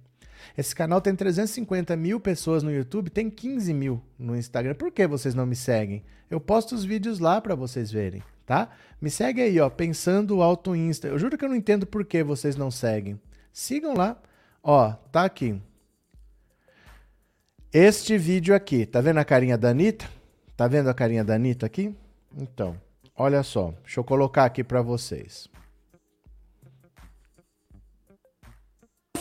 Esse canal tem 350 mil pessoas no YouTube, tem 15 mil no Instagram. Por que vocês não me seguem? Eu posto os vídeos lá para vocês verem, tá? Me segue aí, ó, pensando alto Insta. Eu juro que eu não entendo por que vocês não seguem. Sigam lá. Ó, tá aqui. Este vídeo aqui, tá vendo a carinha da Anitta? Tá vendo a carinha da Anitta aqui? Então, olha só. Deixa eu colocar aqui para vocês.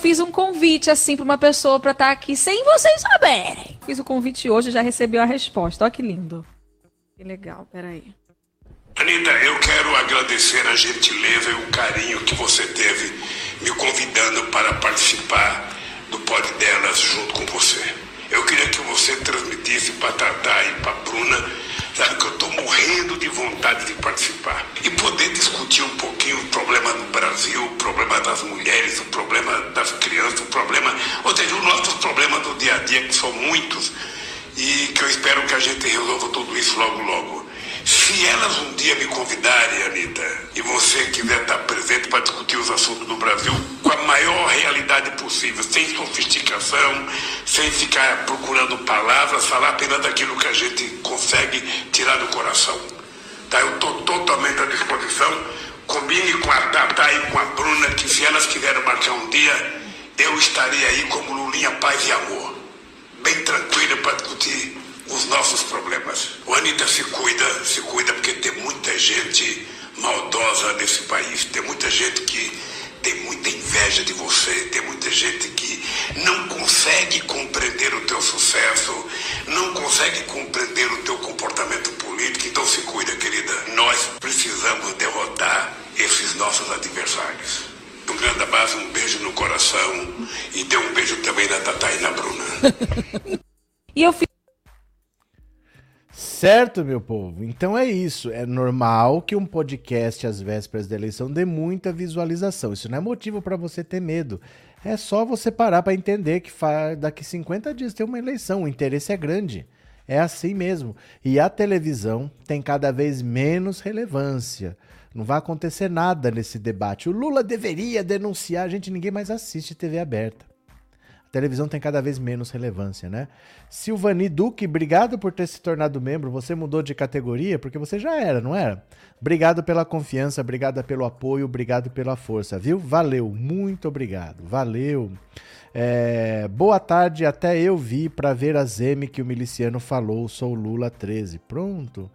Fiz um convite assim para uma pessoa para estar tá aqui sem vocês saberem. Fiz o convite hoje já recebeu a resposta. Olha que lindo. Que legal, peraí. Anitta, eu quero agradecer a gentileza e o carinho que você teve me convidando para participar do pod delas junto com você. Eu queria que você transmitisse para Tatá e para Bruna Sabe que eu estou morrendo de vontade de participar e poder discutir um pouquinho o problema do Brasil, o problema das mulheres, o problema das crianças, o problema, ou seja, os nossos problemas do dia a dia, que são muitos, e que eu espero que a gente resolva tudo isso logo, logo. Se elas um dia me convidarem, Anitta, e você quiser estar presente para discutir os assuntos do Brasil com a maior realidade possível, sem sofisticação, sem ficar procurando palavras, falar apenas daquilo que a gente consegue tirar do coração. Tá? Eu estou totalmente à disposição. Combine com a Tata e com a Bruna que se elas quiserem marcar um dia, eu estarei aí como Lulinha Paz e Amor. Bem tranquila para discutir os nossos problemas. O Anitta se cuida, se cuida porque tem muita gente maldosa nesse país, tem muita gente que tem muita inveja de você, tem muita gente que não consegue compreender o teu sucesso, não consegue compreender o teu comportamento político, então se cuida, querida. Nós precisamos derrotar esses nossos adversários. Um grande abraço, um beijo no coração e dê um beijo também na Tatá e na Bruna. E eu fiz Certo, meu povo? Então é isso. É normal que um podcast às vésperas da eleição dê muita visualização. Isso não é motivo para você ter medo. É só você parar para entender que daqui 50 dias tem uma eleição. O interesse é grande. É assim mesmo. E a televisão tem cada vez menos relevância. Não vai acontecer nada nesse debate. O Lula deveria denunciar. Gente, ninguém mais assiste TV aberta. Televisão tem cada vez menos relevância, né? Silvani Duque, obrigado por ter se tornado membro. Você mudou de categoria porque você já era, não era? Obrigado pela confiança, obrigado pelo apoio, obrigado pela força, viu? Valeu, muito obrigado, valeu. É, boa tarde, até eu vi para ver a Zeme que o miliciano falou, sou Lula 13. Pronto.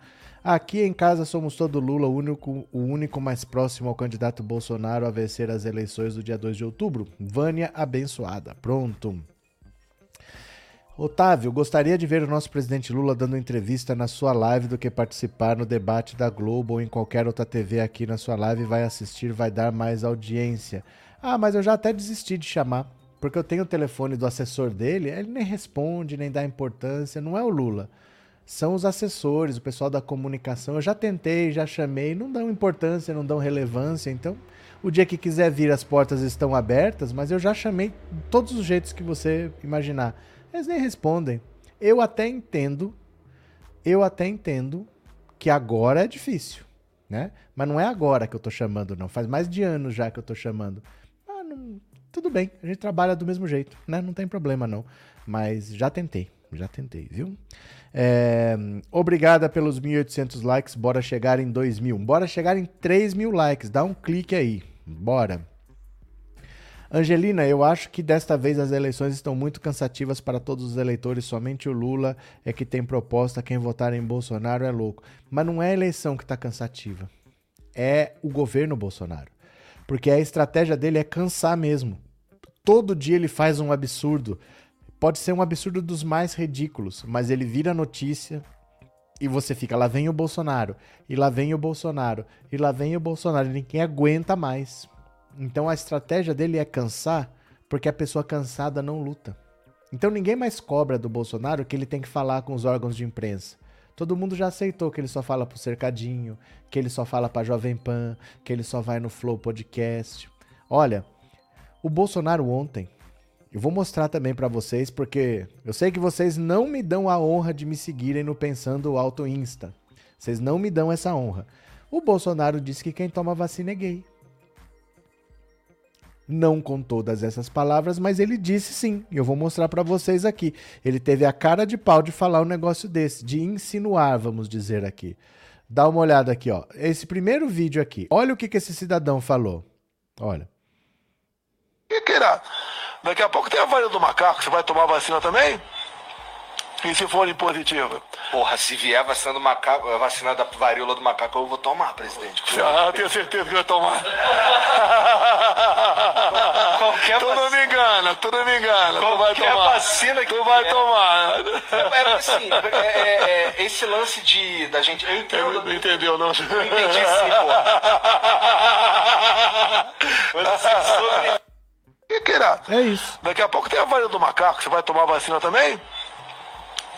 Aqui em casa somos todo Lula, o único, o único mais próximo ao candidato Bolsonaro a vencer as eleições do dia 2 de outubro. Vânia abençoada. Pronto. Otávio, gostaria de ver o nosso presidente Lula dando entrevista na sua live do que participar no debate da Globo ou em qualquer outra TV aqui na sua live. Vai assistir, vai dar mais audiência. Ah, mas eu já até desisti de chamar, porque eu tenho o telefone do assessor dele, ele nem responde, nem dá importância. Não é o Lula. São os assessores, o pessoal da comunicação. Eu já tentei, já chamei, não dão importância, não dão relevância. Então, o dia que quiser vir, as portas estão abertas, mas eu já chamei de todos os jeitos que você imaginar. Eles nem respondem. Eu até entendo, eu até entendo que agora é difícil, né? Mas não é agora que eu tô chamando, não. Faz mais de anos já que eu tô chamando. Ah, não- tudo bem, a gente trabalha do mesmo jeito, né? Não tem problema, não. Mas já tentei, já tentei, viu? É, obrigada pelos 1.800 likes, bora chegar em 2.000. Bora chegar em 3.000 likes, dá um clique aí, bora. Angelina, eu acho que desta vez as eleições estão muito cansativas para todos os eleitores. Somente o Lula é que tem proposta. Quem votar em Bolsonaro é louco. Mas não é a eleição que está cansativa. É o governo Bolsonaro. Porque a estratégia dele é cansar mesmo. Todo dia ele faz um absurdo. Pode ser um absurdo dos mais ridículos, mas ele vira notícia e você fica, lá vem o Bolsonaro, e lá vem o Bolsonaro, e lá vem o Bolsonaro. E Ninguém aguenta mais. Então a estratégia dele é cansar, porque a pessoa cansada não luta. Então ninguém mais cobra do Bolsonaro que ele tem que falar com os órgãos de imprensa. Todo mundo já aceitou que ele só fala pro Cercadinho, que ele só fala pra Jovem Pan, que ele só vai no Flow Podcast. Olha, o Bolsonaro ontem, eu vou mostrar também pra vocês, porque eu sei que vocês não me dão a honra de me seguirem no Pensando Alto Insta. Vocês não me dão essa honra. O Bolsonaro disse que quem toma vacina é gay. Não com todas essas palavras, mas ele disse sim. E eu vou mostrar pra vocês aqui. Ele teve a cara de pau de falar um negócio desse, de insinuar, vamos dizer aqui. Dá uma olhada aqui, ó. Esse primeiro vídeo aqui. Olha o que, que esse cidadão falou. Olha. E queira, daqui a pouco tem a varíola do macaco, você vai tomar vacina também? E se for impositiva? Porra, se vier vacina, do macaco, a vacina da varíola do macaco, eu vou tomar, presidente. Ah, tenho certeza que vai tomar. Qualquer Tu não vacina. me engana, tu não me engana. Tu vai Qualquer tomar. vacina que Tu vai tiver. tomar. É, é assim, é, é, é, esse lance de da gente. Eu entendo. Não entendeu, não? Eu entendi sim, porra. Mas assim, sobre. E queira, É isso. daqui a pouco tem a varíola do macaco, você vai tomar vacina também?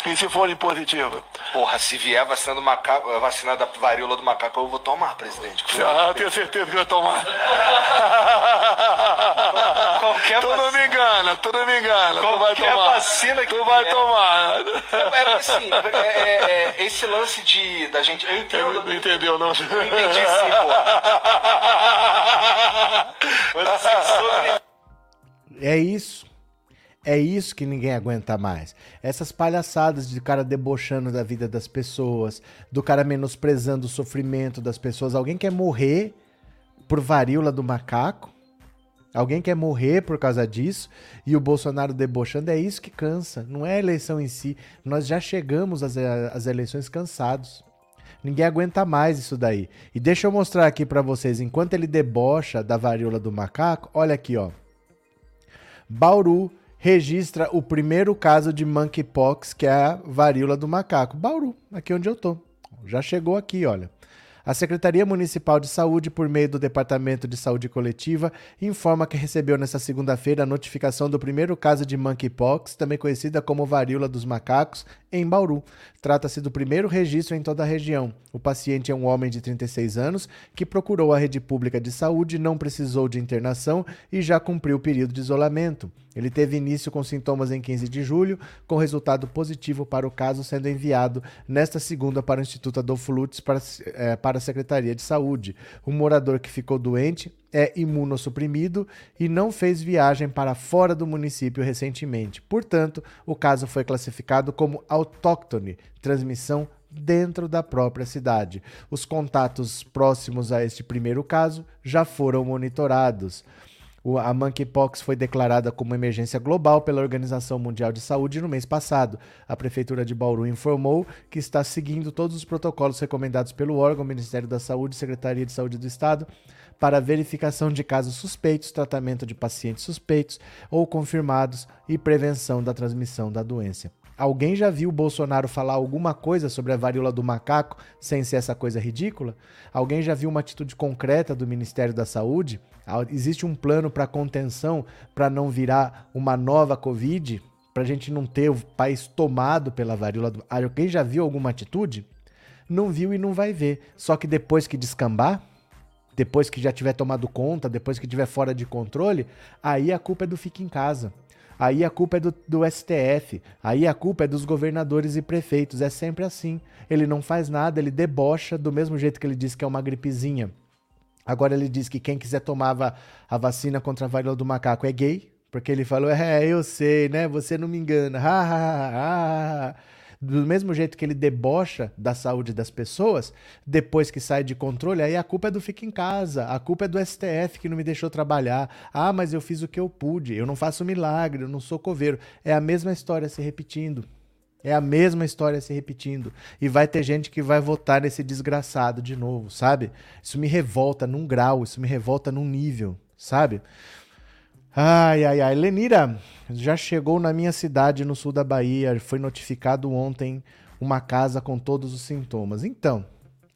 E se for impositiva? Porra, se vier a vacina do macaco, a vacina da varíola do macaco, eu vou tomar, presidente. Ah, tenho certeza que vai tomar. Qualquer Tu não vacina. me engana, tu não me engana. Tu vai Qualquer tomar. vacina que Tu vai tiver. tomar. É assim, é, é, é, esse lance de da gente. Eu entendo. Não entendeu, não? Eu entendi sim, porra. Mas assim, sobre. É isso. É isso que ninguém aguenta mais. Essas palhaçadas de cara debochando da vida das pessoas, do cara menosprezando o sofrimento das pessoas. Alguém quer morrer por varíola do macaco? Alguém quer morrer por causa disso? E o Bolsonaro debochando? É isso que cansa. Não é a eleição em si. Nós já chegamos às, às eleições cansados. Ninguém aguenta mais isso daí. E deixa eu mostrar aqui pra vocês. Enquanto ele debocha da varíola do macaco, olha aqui, ó. Bauru registra o primeiro caso de monkeypox, que é a varíola do macaco. Bauru, aqui onde eu tô. Já chegou aqui, olha. A Secretaria Municipal de Saúde, por meio do Departamento de Saúde Coletiva, informa que recebeu nesta segunda-feira a notificação do primeiro caso de monkeypox, também conhecida como varíola dos macacos, em Bauru. Trata-se do primeiro registro em toda a região. O paciente é um homem de 36 anos que procurou a rede pública de saúde, não precisou de internação e já cumpriu o período de isolamento. Ele teve início com sintomas em 15 de julho, com resultado positivo para o caso sendo enviado nesta segunda para o Instituto Adolfo Lutz para, é, para a Secretaria de Saúde. O morador que ficou doente é imunossuprimido e não fez viagem para fora do município recentemente. Portanto, o caso foi classificado como autóctone, transmissão dentro da própria cidade. Os contatos próximos a este primeiro caso já foram monitorados. A monkeypox foi declarada como emergência global pela Organização Mundial de Saúde no mês passado. A Prefeitura de Bauru informou que está seguindo todos os protocolos recomendados pelo órgão Ministério da Saúde e Secretaria de Saúde do Estado para verificação de casos suspeitos, tratamento de pacientes suspeitos ou confirmados e prevenção da transmissão da doença. Alguém já viu o Bolsonaro falar alguma coisa sobre a varíola do macaco sem ser essa coisa ridícula? Alguém já viu uma atitude concreta do Ministério da Saúde? Existe um plano para contenção para não virar uma nova Covid? Para a gente não ter o país tomado pela varíola do. Alguém já viu alguma atitude? Não viu e não vai ver. Só que depois que descambar, depois que já tiver tomado conta, depois que tiver fora de controle, aí a culpa é do fica em casa. Aí a culpa é do, do STF, aí a culpa é dos governadores e prefeitos. É sempre assim. Ele não faz nada, ele debocha do mesmo jeito que ele diz que é uma gripezinha. Agora ele diz que quem quiser tomar a vacina contra a varíola do macaco é gay, porque ele falou, é, eu sei, né? Você não me engana. Ha, ha, ha, ha do mesmo jeito que ele debocha da saúde das pessoas, depois que sai de controle, aí a culpa é do fica em casa, a culpa é do STF que não me deixou trabalhar. Ah, mas eu fiz o que eu pude, eu não faço milagre, eu não sou coveiro. É a mesma história se repetindo. É a mesma história se repetindo. E vai ter gente que vai votar nesse desgraçado de novo, sabe? Isso me revolta num grau, isso me revolta num nível, sabe? Ai, ai, ai. Lenira, já chegou na minha cidade no sul da Bahia. Foi notificado ontem uma casa com todos os sintomas. Então,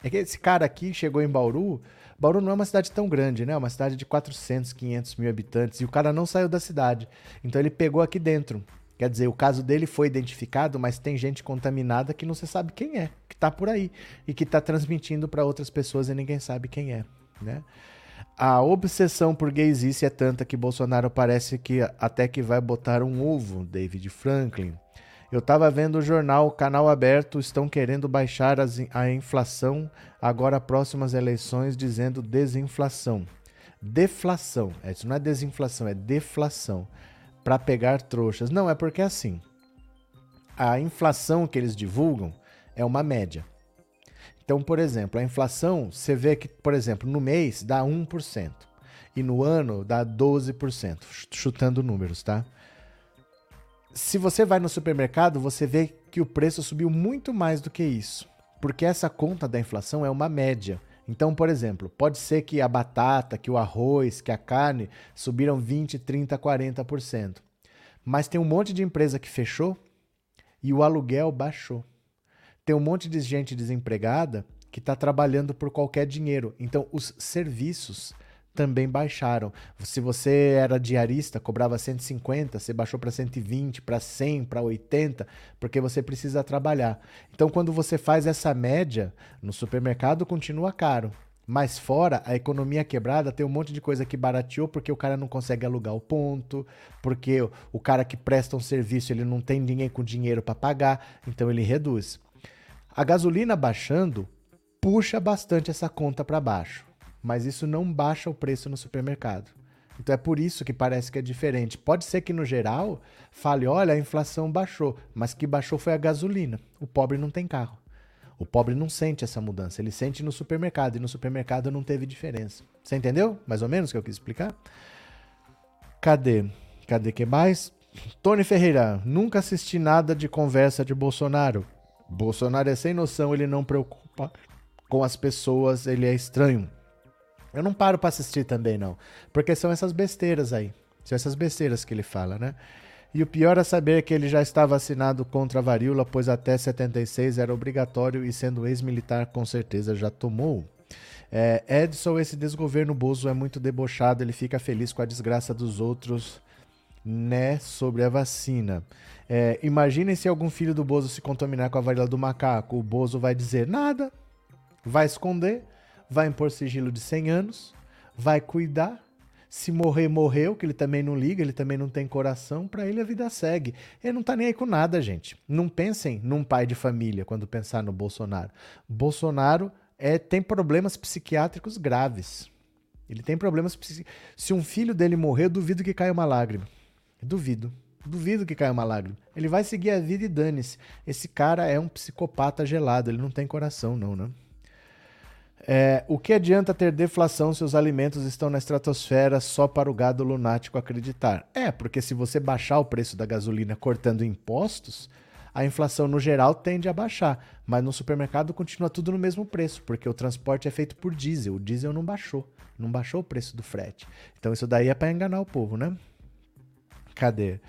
é que esse cara aqui chegou em Bauru. Bauru não é uma cidade tão grande, né? É uma cidade de 400, 500 mil habitantes. E o cara não saiu da cidade. Então ele pegou aqui dentro. Quer dizer, o caso dele foi identificado, mas tem gente contaminada que não se sabe quem é, que tá por aí e que tá transmitindo para outras pessoas e ninguém sabe quem é, né? A obsessão por gaysice é tanta que Bolsonaro parece que até que vai botar um ovo, David Franklin. Eu estava vendo o jornal Canal Aberto, estão querendo baixar as, a inflação agora próximas eleições, dizendo desinflação. Deflação. É, isso não é desinflação, é deflação. Para pegar trouxas. Não, é porque é assim. A inflação que eles divulgam é uma média. Então, por exemplo, a inflação, você vê que, por exemplo, no mês dá 1% e no ano dá 12%, chutando números, tá? Se você vai no supermercado, você vê que o preço subiu muito mais do que isso, porque essa conta da inflação é uma média. Então, por exemplo, pode ser que a batata, que o arroz, que a carne subiram 20, 30, 40%. Mas tem um monte de empresa que fechou e o aluguel baixou tem um monte de gente desempregada que está trabalhando por qualquer dinheiro. Então, os serviços também baixaram. Se você era diarista, cobrava 150, você baixou para 120, para 100, para 80, porque você precisa trabalhar. Então, quando você faz essa média, no supermercado continua caro. Mas fora, a economia quebrada tem um monte de coisa que barateou porque o cara não consegue alugar o ponto, porque o cara que presta um serviço ele não tem ninguém com dinheiro para pagar, então ele reduz. A gasolina baixando puxa bastante essa conta para baixo, mas isso não baixa o preço no supermercado. Então é por isso que parece que é diferente. Pode ser que no geral fale, olha, a inflação baixou, mas que baixou foi a gasolina. O pobre não tem carro. O pobre não sente essa mudança, ele sente no supermercado e no supermercado não teve diferença. Você entendeu? Mais ou menos o que eu quis explicar? Cadê? Cadê que mais? Tony Ferreira, nunca assisti nada de conversa de Bolsonaro. Bolsonaro é sem noção, ele não preocupa com as pessoas, ele é estranho. Eu não paro para assistir também, não. Porque são essas besteiras aí. São essas besteiras que ele fala, né? E o pior é saber que ele já está vacinado contra a varíola, pois até 76 era obrigatório e sendo ex-militar com certeza já tomou. É, Edson, esse desgoverno Bozo é muito debochado, ele fica feliz com a desgraça dos outros, né, sobre a vacina. É, imaginem se algum filho do Bozo se contaminar com a varíola do macaco. O Bozo vai dizer nada, vai esconder, vai impor sigilo de 100 anos, vai cuidar. Se morrer, morreu, que ele também não liga, ele também não tem coração, para ele a vida segue. Ele não tá nem aí com nada, gente. Não pensem num pai de família quando pensar no Bolsonaro. Bolsonaro é, tem problemas psiquiátricos graves. Ele tem problemas psiquiátricos. Se um filho dele morrer, duvido que caia uma lágrima. Duvido. Duvido que caia uma lágrima. Ele vai seguir a vida e dane-se. Esse cara é um psicopata gelado, ele não tem coração, não, né? É, o que adianta ter deflação se os alimentos estão na estratosfera só para o gado lunático acreditar? É, porque se você baixar o preço da gasolina cortando impostos, a inflação no geral tende a baixar, mas no supermercado continua tudo no mesmo preço, porque o transporte é feito por diesel. O diesel não baixou, não baixou o preço do frete. Então isso daí é para enganar o povo, né? Cadê?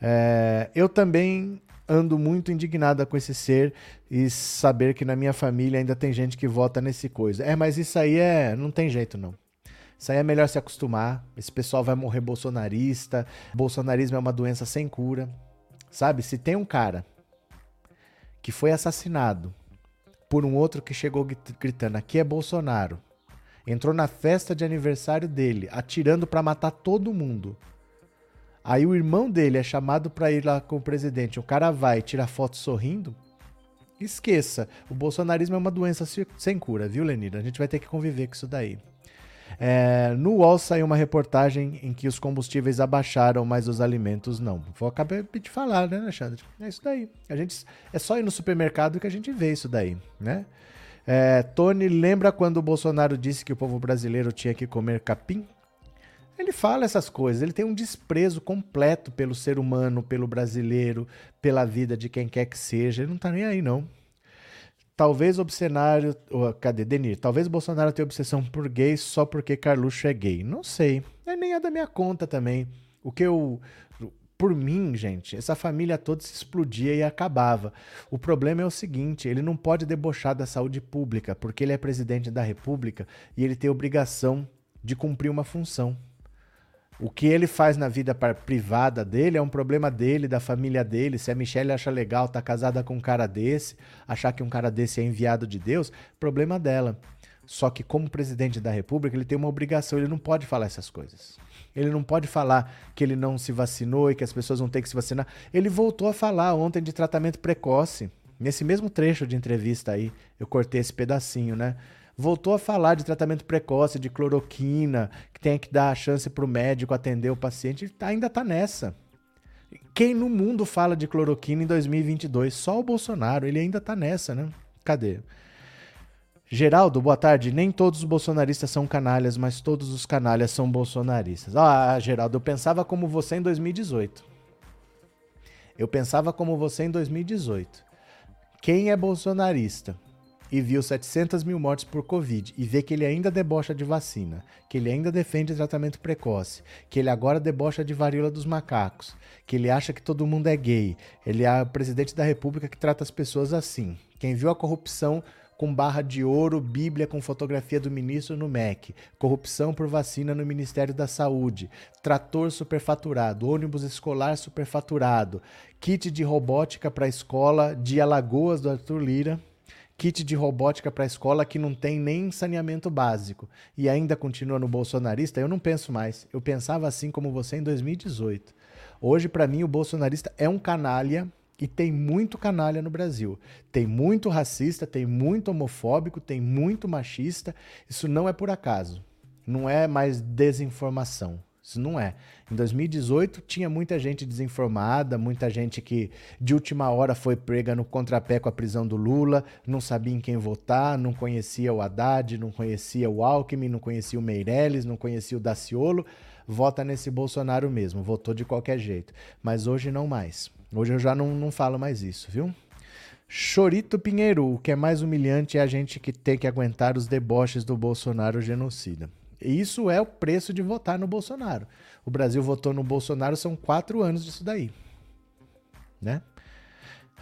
É, eu também ando muito indignada com esse ser e saber que na minha família ainda tem gente que vota nesse coisa. É, mas isso aí é. não tem jeito, não. Isso aí é melhor se acostumar. Esse pessoal vai morrer bolsonarista. Bolsonarismo é uma doença sem cura. Sabe? Se tem um cara que foi assassinado por um outro que chegou gritando: aqui é Bolsonaro. Entrou na festa de aniversário dele, atirando para matar todo mundo. Aí o irmão dele é chamado para ir lá com o presidente. O cara vai, tira foto sorrindo. Esqueça, o bolsonarismo é uma doença sem cura, viu, Lenira? A gente vai ter que conviver com isso daí. É, no UOL saiu uma reportagem em que os combustíveis abaixaram, mas os alimentos não. Vou acabar de falar, né, Alexandre? É isso daí. A gente, é só ir no supermercado que a gente vê isso daí, né? É, Tony lembra quando o Bolsonaro disse que o povo brasileiro tinha que comer capim? Ele fala essas coisas, ele tem um desprezo completo pelo ser humano, pelo brasileiro, pela vida de quem quer que seja. Ele não tá nem aí, não. Talvez o cenário. Cadê, Denir? Talvez Bolsonaro tenha obsessão por gays só porque Carluxo é gay. Não sei. É nem é da minha conta também. O que eu. Por mim, gente, essa família toda se explodia e acabava. O problema é o seguinte: ele não pode debochar da saúde pública, porque ele é presidente da república e ele tem obrigação de cumprir uma função. O que ele faz na vida privada dele é um problema dele, da família dele. Se a Michelle acha legal estar tá casada com um cara desse, achar que um cara desse é enviado de Deus, problema dela. Só que, como presidente da República, ele tem uma obrigação, ele não pode falar essas coisas. Ele não pode falar que ele não se vacinou e que as pessoas vão ter que se vacinar. Ele voltou a falar ontem de tratamento precoce. Nesse mesmo trecho de entrevista aí, eu cortei esse pedacinho, né? Voltou a falar de tratamento precoce, de cloroquina, que tem que dar a chance para o médico atender o paciente, tá, ainda está nessa. Quem no mundo fala de cloroquina em 2022? Só o Bolsonaro, ele ainda está nessa, né? Cadê? Geraldo, boa tarde. Nem todos os bolsonaristas são canalhas, mas todos os canalhas são bolsonaristas. Ah, Geraldo, eu pensava como você em 2018. Eu pensava como você em 2018. Quem é bolsonarista e viu 700 mil mortes por Covid e vê que ele ainda debocha de vacina, que ele ainda defende tratamento precoce, que ele agora debocha de varíola dos macacos, que ele acha que todo mundo é gay, ele é o presidente da república que trata as pessoas assim. Quem viu a corrupção com barra de ouro, Bíblia com fotografia do ministro no MEC, corrupção por vacina no Ministério da Saúde, trator superfaturado, ônibus escolar superfaturado, kit de robótica para escola de Alagoas do Arthur Lira, kit de robótica para a escola que não tem nem saneamento básico e ainda continua no bolsonarista, eu não penso mais. Eu pensava assim como você em 2018. Hoje, para mim, o bolsonarista é um canalha e tem muito canalha no Brasil. Tem muito racista, tem muito homofóbico, tem muito machista. Isso não é por acaso. Não é mais desinformação. Isso não é. Em 2018 tinha muita gente desinformada, muita gente que de última hora foi prega no contrapé com a prisão do Lula, não sabia em quem votar, não conhecia o Haddad, não conhecia o Alckmin, não conhecia o Meirelles, não conhecia o Daciolo. Vota nesse Bolsonaro mesmo, votou de qualquer jeito. Mas hoje não mais. Hoje eu já não, não falo mais isso, viu? Chorito Pinheiro, o que é mais humilhante é a gente que tem que aguentar os deboches do Bolsonaro genocida. Isso é o preço de votar no Bolsonaro. O Brasil votou no Bolsonaro, são quatro anos disso daí. Né?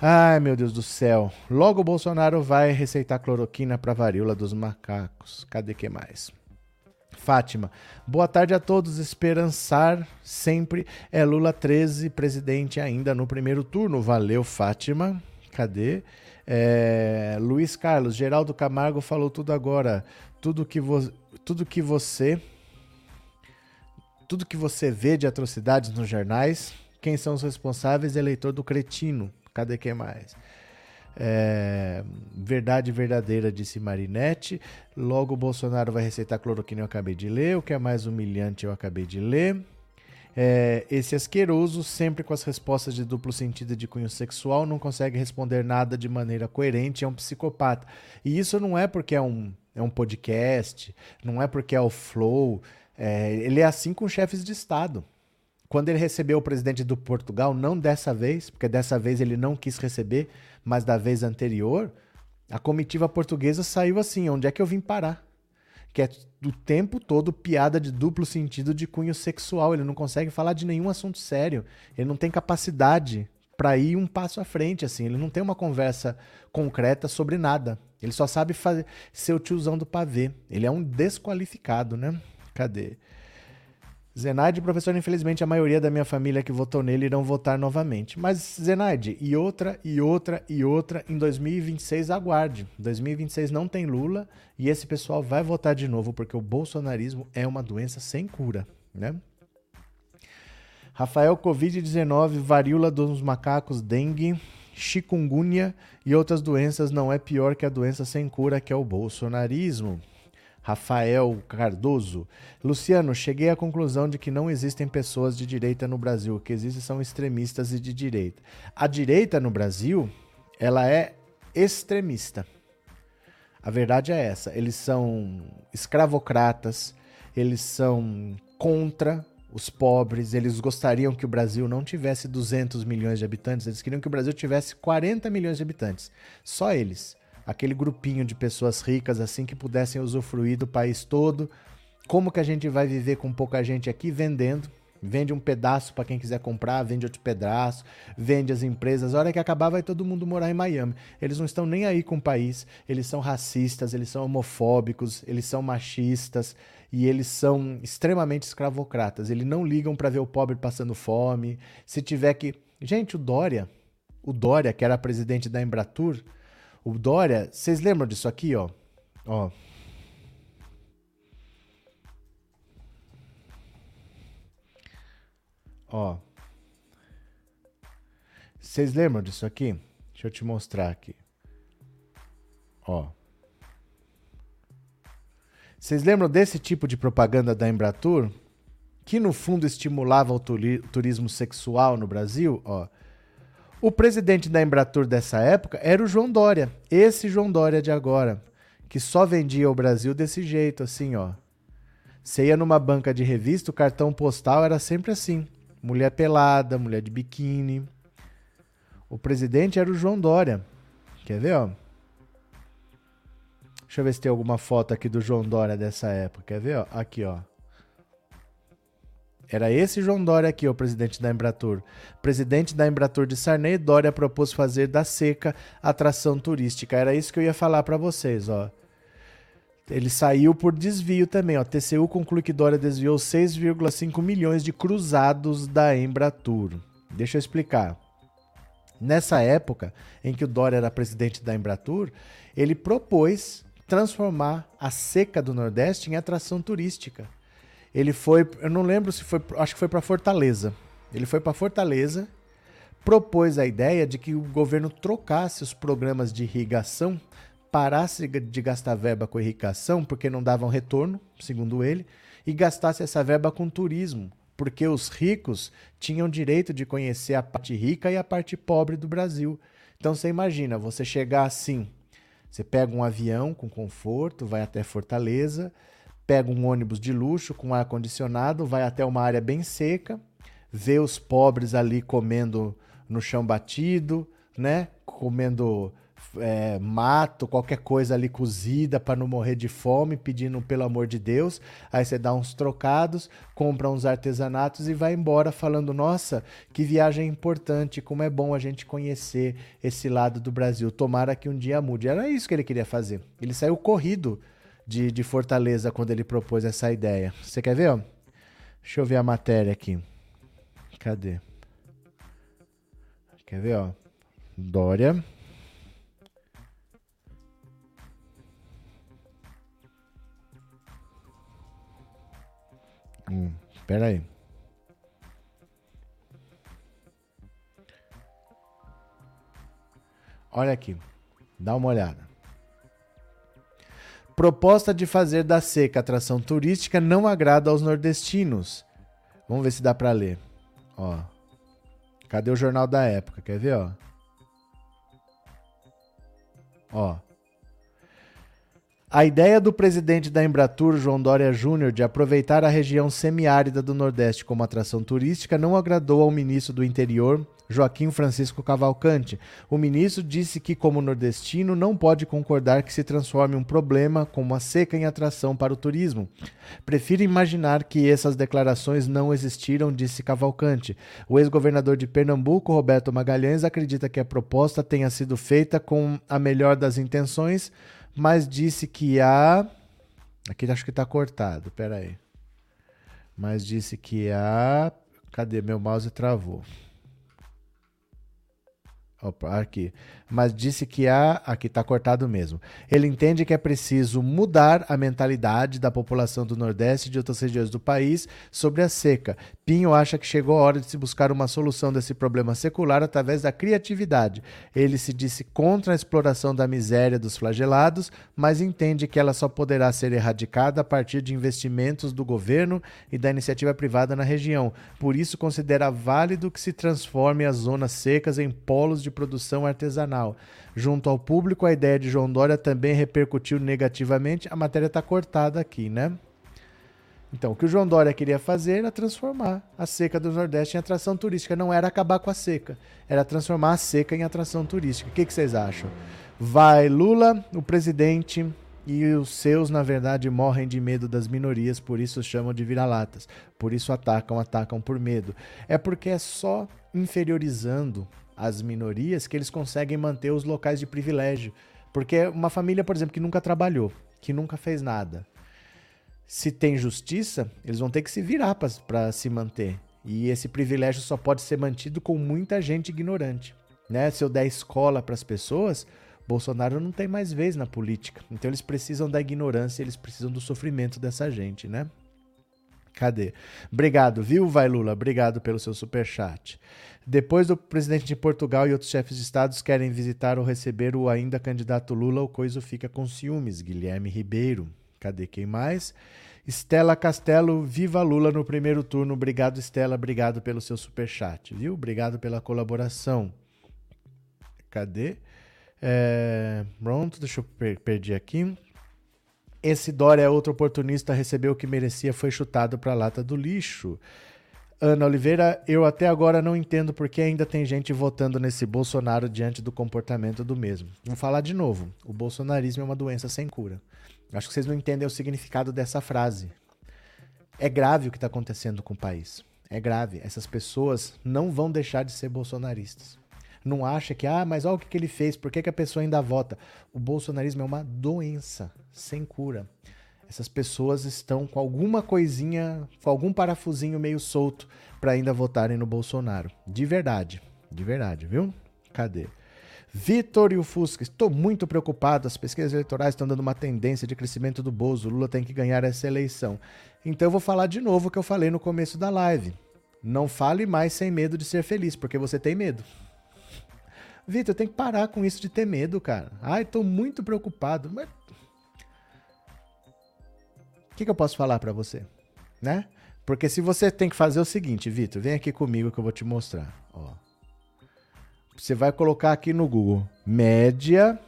Ai, meu Deus do céu. Logo o Bolsonaro vai receitar cloroquina para varíola dos macacos. Cadê que mais? Fátima. Boa tarde a todos. Esperançar sempre é Lula 13, presidente ainda no primeiro turno. Valeu, Fátima. Cadê? É, Luiz Carlos, Geraldo Camargo falou tudo agora. Tudo que, vo tudo que você. Tudo que você vê de atrocidades nos jornais, quem são os responsáveis? Eleitor do cretino. Cadê quem mais? É, verdade verdadeira, disse Marinette. Logo, Bolsonaro vai receitar cloroquina, eu acabei de ler. O que é mais humilhante, eu acabei de ler. É, esse asqueroso, sempre com as respostas de duplo sentido de cunho sexual, não consegue responder nada de maneira coerente, é um psicopata. E isso não é porque é um, é um podcast, não é porque é o Flow. É, ele é assim com chefes de Estado. Quando ele recebeu o presidente do Portugal, não dessa vez, porque dessa vez ele não quis receber, mas da vez anterior, a comitiva portuguesa saiu assim: onde é que eu vim parar? Que é o tempo todo piada de duplo sentido de cunho sexual. Ele não consegue falar de nenhum assunto sério. Ele não tem capacidade para ir um passo à frente, assim. Ele não tem uma conversa concreta sobre nada. Ele só sabe fazer, ser o tiozão do pavê. Ele é um desqualificado, né? Cadê? Zenaide, professor, infelizmente a maioria da minha família que votou nele irão votar novamente. Mas, Zenaide, e outra, e outra, e outra, em 2026 aguarde. 2026 não tem Lula e esse pessoal vai votar de novo porque o bolsonarismo é uma doença sem cura, né? Rafael, Covid-19, varíola dos macacos, dengue, chikungunya e outras doenças não é pior que a doença sem cura que é o bolsonarismo. Rafael Cardoso. Luciano, cheguei à conclusão de que não existem pessoas de direita no Brasil. O que existem são extremistas e de direita. A direita no Brasil, ela é extremista. A verdade é essa. Eles são escravocratas, eles são contra os pobres, eles gostariam que o Brasil não tivesse 200 milhões de habitantes, eles queriam que o Brasil tivesse 40 milhões de habitantes. Só eles aquele grupinho de pessoas ricas assim que pudessem usufruir do país todo. Como que a gente vai viver com pouca gente aqui vendendo? Vende um pedaço para quem quiser comprar, vende outro pedaço, vende as empresas. A hora que acabar, vai todo mundo morar em Miami. Eles não estão nem aí com o país. Eles são racistas, eles são homofóbicos, eles são machistas e eles são extremamente escravocratas. Eles não ligam para ver o pobre passando fome. Se tiver que. Gente, o Dória, o Dória, que era presidente da Embratur, o Dória, vocês lembram disso aqui, ó? Ó. Ó. Vocês lembram disso aqui? Deixa eu te mostrar aqui. Ó. Vocês lembram desse tipo de propaganda da Embratur? Que no fundo estimulava o turismo sexual no Brasil? Ó. O presidente da Embratur dessa época era o João Dória, esse João Dória de agora, que só vendia o Brasil desse jeito, assim, ó. Você ia numa banca de revista, o cartão postal era sempre assim: mulher pelada, mulher de biquíni. O presidente era o João Dória. Quer ver, ó? Deixa eu ver se tem alguma foto aqui do João Dória dessa época. Quer ver, ó? Aqui, ó. Era esse João Dória aqui, o presidente da Embratur. Presidente da Embratur de Sarney, Dória propôs fazer da seca atração turística. Era isso que eu ia falar para vocês, ó. Ele saiu por desvio também, ó. TCU conclui que Dória desviou 6,5 milhões de cruzados da Embratur. Deixa eu explicar. Nessa época em que o Dória era presidente da Embratur, ele propôs transformar a seca do Nordeste em atração turística. Ele foi, eu não lembro se foi, acho que foi para Fortaleza. Ele foi para Fortaleza, propôs a ideia de que o governo trocasse os programas de irrigação, parasse de gastar verba com irrigação, porque não davam retorno, segundo ele, e gastasse essa verba com turismo, porque os ricos tinham direito de conhecer a parte rica e a parte pobre do Brasil. Então você imagina, você chegar assim, você pega um avião com conforto, vai até Fortaleza, pega um ônibus de luxo com ar condicionado, vai até uma área bem seca, vê os pobres ali comendo no chão batido, né? Comendo é, mato, qualquer coisa ali cozida para não morrer de fome, pedindo pelo amor de Deus. Aí você dá uns trocados, compra uns artesanatos e vai embora falando: Nossa, que viagem importante, como é bom a gente conhecer esse lado do Brasil. Tomara que um dia mude. Era isso que ele queria fazer. Ele saiu corrido de, de Fortaleza quando ele propôs essa ideia. Você quer ver? Ó? Deixa eu ver a matéria aqui. Cadê? Quer ver, ó? Dória. Hum, espera aí. Olha aqui. Dá uma olhada. Proposta de fazer da seca atração turística não agrada aos nordestinos. Vamos ver se dá para ler. Ó. Cadê o jornal da época? Quer ver, ó? Ó. A ideia do presidente da Embratur, João Dória Júnior, de aproveitar a região semiárida do Nordeste como atração turística não agradou ao ministro do Interior, Joaquim Francisco Cavalcante. O ministro disse que, como nordestino, não pode concordar que se transforme um problema como a seca em atração para o turismo. Prefiro imaginar que essas declarações não existiram, disse Cavalcante. O ex-governador de Pernambuco, Roberto Magalhães, acredita que a proposta tenha sido feita com a melhor das intenções mas disse que há. Aqui acho que está cortado, pera aí. Mas disse que há. Cadê? Meu mouse travou. Opa, aqui. Mas disse que há. Aqui está cortado mesmo. Ele entende que é preciso mudar a mentalidade da população do Nordeste e de outras regiões do país sobre a seca. Pinho acha que chegou a hora de se buscar uma solução desse problema secular através da criatividade. Ele se disse contra a exploração da miséria dos flagelados, mas entende que ela só poderá ser erradicada a partir de investimentos do governo e da iniciativa privada na região. Por isso, considera válido que se transforme as zonas secas em polos de produção artesanal. Junto ao público, a ideia de João Dória também repercutiu negativamente. A matéria está cortada aqui, né? Então, o que o João Dória queria fazer era transformar a seca do Nordeste em atração turística. Não era acabar com a seca, era transformar a seca em atração turística. O que, que vocês acham? Vai Lula, o presidente, e os seus, na verdade, morrem de medo das minorias, por isso chamam de vira-latas. Por isso atacam, atacam por medo. É porque é só inferiorizando as minorias que eles conseguem manter os locais de privilégio. Porque uma família, por exemplo, que nunca trabalhou, que nunca fez nada, se tem justiça, eles vão ter que se virar para se manter. E esse privilégio só pode ser mantido com muita gente ignorante. Né? Se eu der escola para as pessoas, Bolsonaro não tem mais vez na política. Então eles precisam da ignorância, eles precisam do sofrimento dessa gente, né? Cadê? Obrigado, viu, Vai Lula? Obrigado pelo seu super chat. Depois do presidente de Portugal e outros chefes de estados querem visitar ou receber o ainda candidato Lula, o coisa fica com ciúmes. Guilherme Ribeiro. Cadê quem mais? Estela Castelo, viva Lula no primeiro turno. Obrigado, Estela. Obrigado pelo seu super chat, viu? Obrigado pela colaboração. Cadê? É... Pronto, deixa eu per perder aqui. Esse Dória é outro oportunista, recebeu o que merecia, foi chutado para a lata do lixo. Ana Oliveira, eu até agora não entendo por que ainda tem gente votando nesse Bolsonaro diante do comportamento do mesmo. Vamos falar de novo. O bolsonarismo é uma doença sem cura. Acho que vocês não entendem o significado dessa frase. É grave o que está acontecendo com o país. É grave. Essas pessoas não vão deixar de ser bolsonaristas. Não acha que, ah, mas olha o que, que ele fez, por que, que a pessoa ainda vota? O bolsonarismo é uma doença sem cura essas pessoas estão com alguma coisinha, com algum parafusinho meio solto para ainda votarem no Bolsonaro. De verdade, de verdade, viu? Cadê? Vitor e o Fusca, estou muito preocupado. As pesquisas eleitorais estão dando uma tendência de crescimento do Bozo. Lula tem que ganhar essa eleição. Então eu vou falar de novo o que eu falei no começo da live. Não fale mais sem medo de ser feliz, porque você tem medo. Vitor, tem que parar com isso de ter medo, cara. Ai, estou muito preocupado. Mas o que, que eu posso falar para você? Né? Porque se você tem que fazer o seguinte, Vitor, vem aqui comigo que eu vou te mostrar. Ó. Você vai colocar aqui no Google média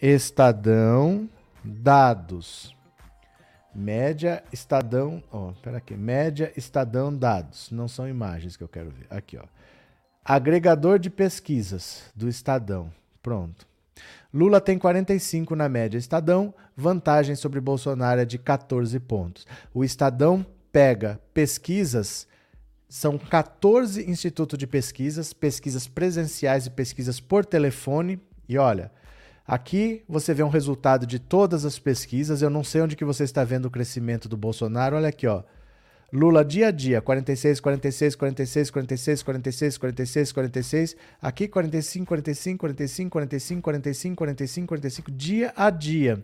Estadão dados. Média Estadão, ó, pera aqui, média Estadão dados. Não são imagens que eu quero ver. Aqui, ó. Agregador de pesquisas do Estadão. Pronto. Lula tem 45 na média. Estadão, vantagem sobre Bolsonaro é de 14 pontos. O Estadão pega pesquisas, são 14 institutos de pesquisas, pesquisas presenciais e pesquisas por telefone. E olha, aqui você vê um resultado de todas as pesquisas. Eu não sei onde que você está vendo o crescimento do Bolsonaro. Olha aqui, ó. Lula dia a dia, 46, 46, 46, 46, 46, 46, 46. Aqui 45, 45, 45, 45, 45, 45, 45, dia a dia.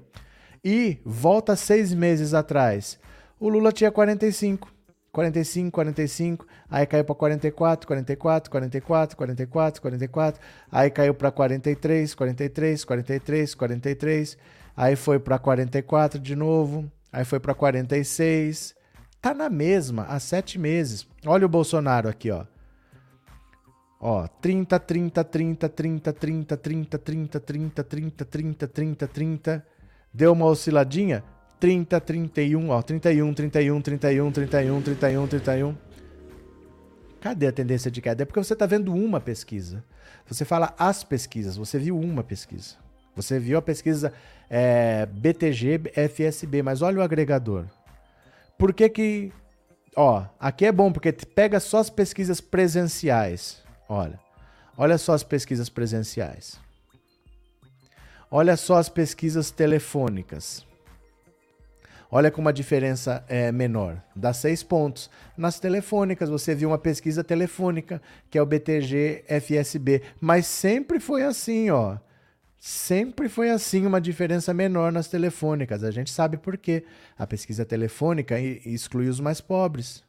E volta seis meses atrás. O Lula tinha 45. 45, 45, aí caiu para 44, 44, 44, 44, 44, aí caiu para 43, 43, 43, 43, aí foi para 44 de novo, aí foi para 46, Tá na mesma há sete meses. Olha o Bolsonaro aqui, ó. Ó, 30, 30, 30, 30, 30, 30, 30, 30, 30, 30, 30, 30. Deu uma osciladinha? 30, 31, ó. 31, 31, 31, 31, 31, 31. Cadê a tendência de queda? É porque você está vendo uma pesquisa. Você fala as pesquisas, você viu uma pesquisa. Você viu a pesquisa é, BTG, FSB, mas olha o agregador. Por que que... Ó, aqui é bom porque pega só as pesquisas presenciais. Olha, olha só as pesquisas presenciais. Olha só as pesquisas telefônicas. Olha como a diferença é menor. Dá seis pontos. Nas telefônicas, você viu uma pesquisa telefônica, que é o BTG FSB. Mas sempre foi assim, ó. Sempre foi assim, uma diferença menor nas telefônicas. A gente sabe por quê. A pesquisa telefônica exclui os mais pobres.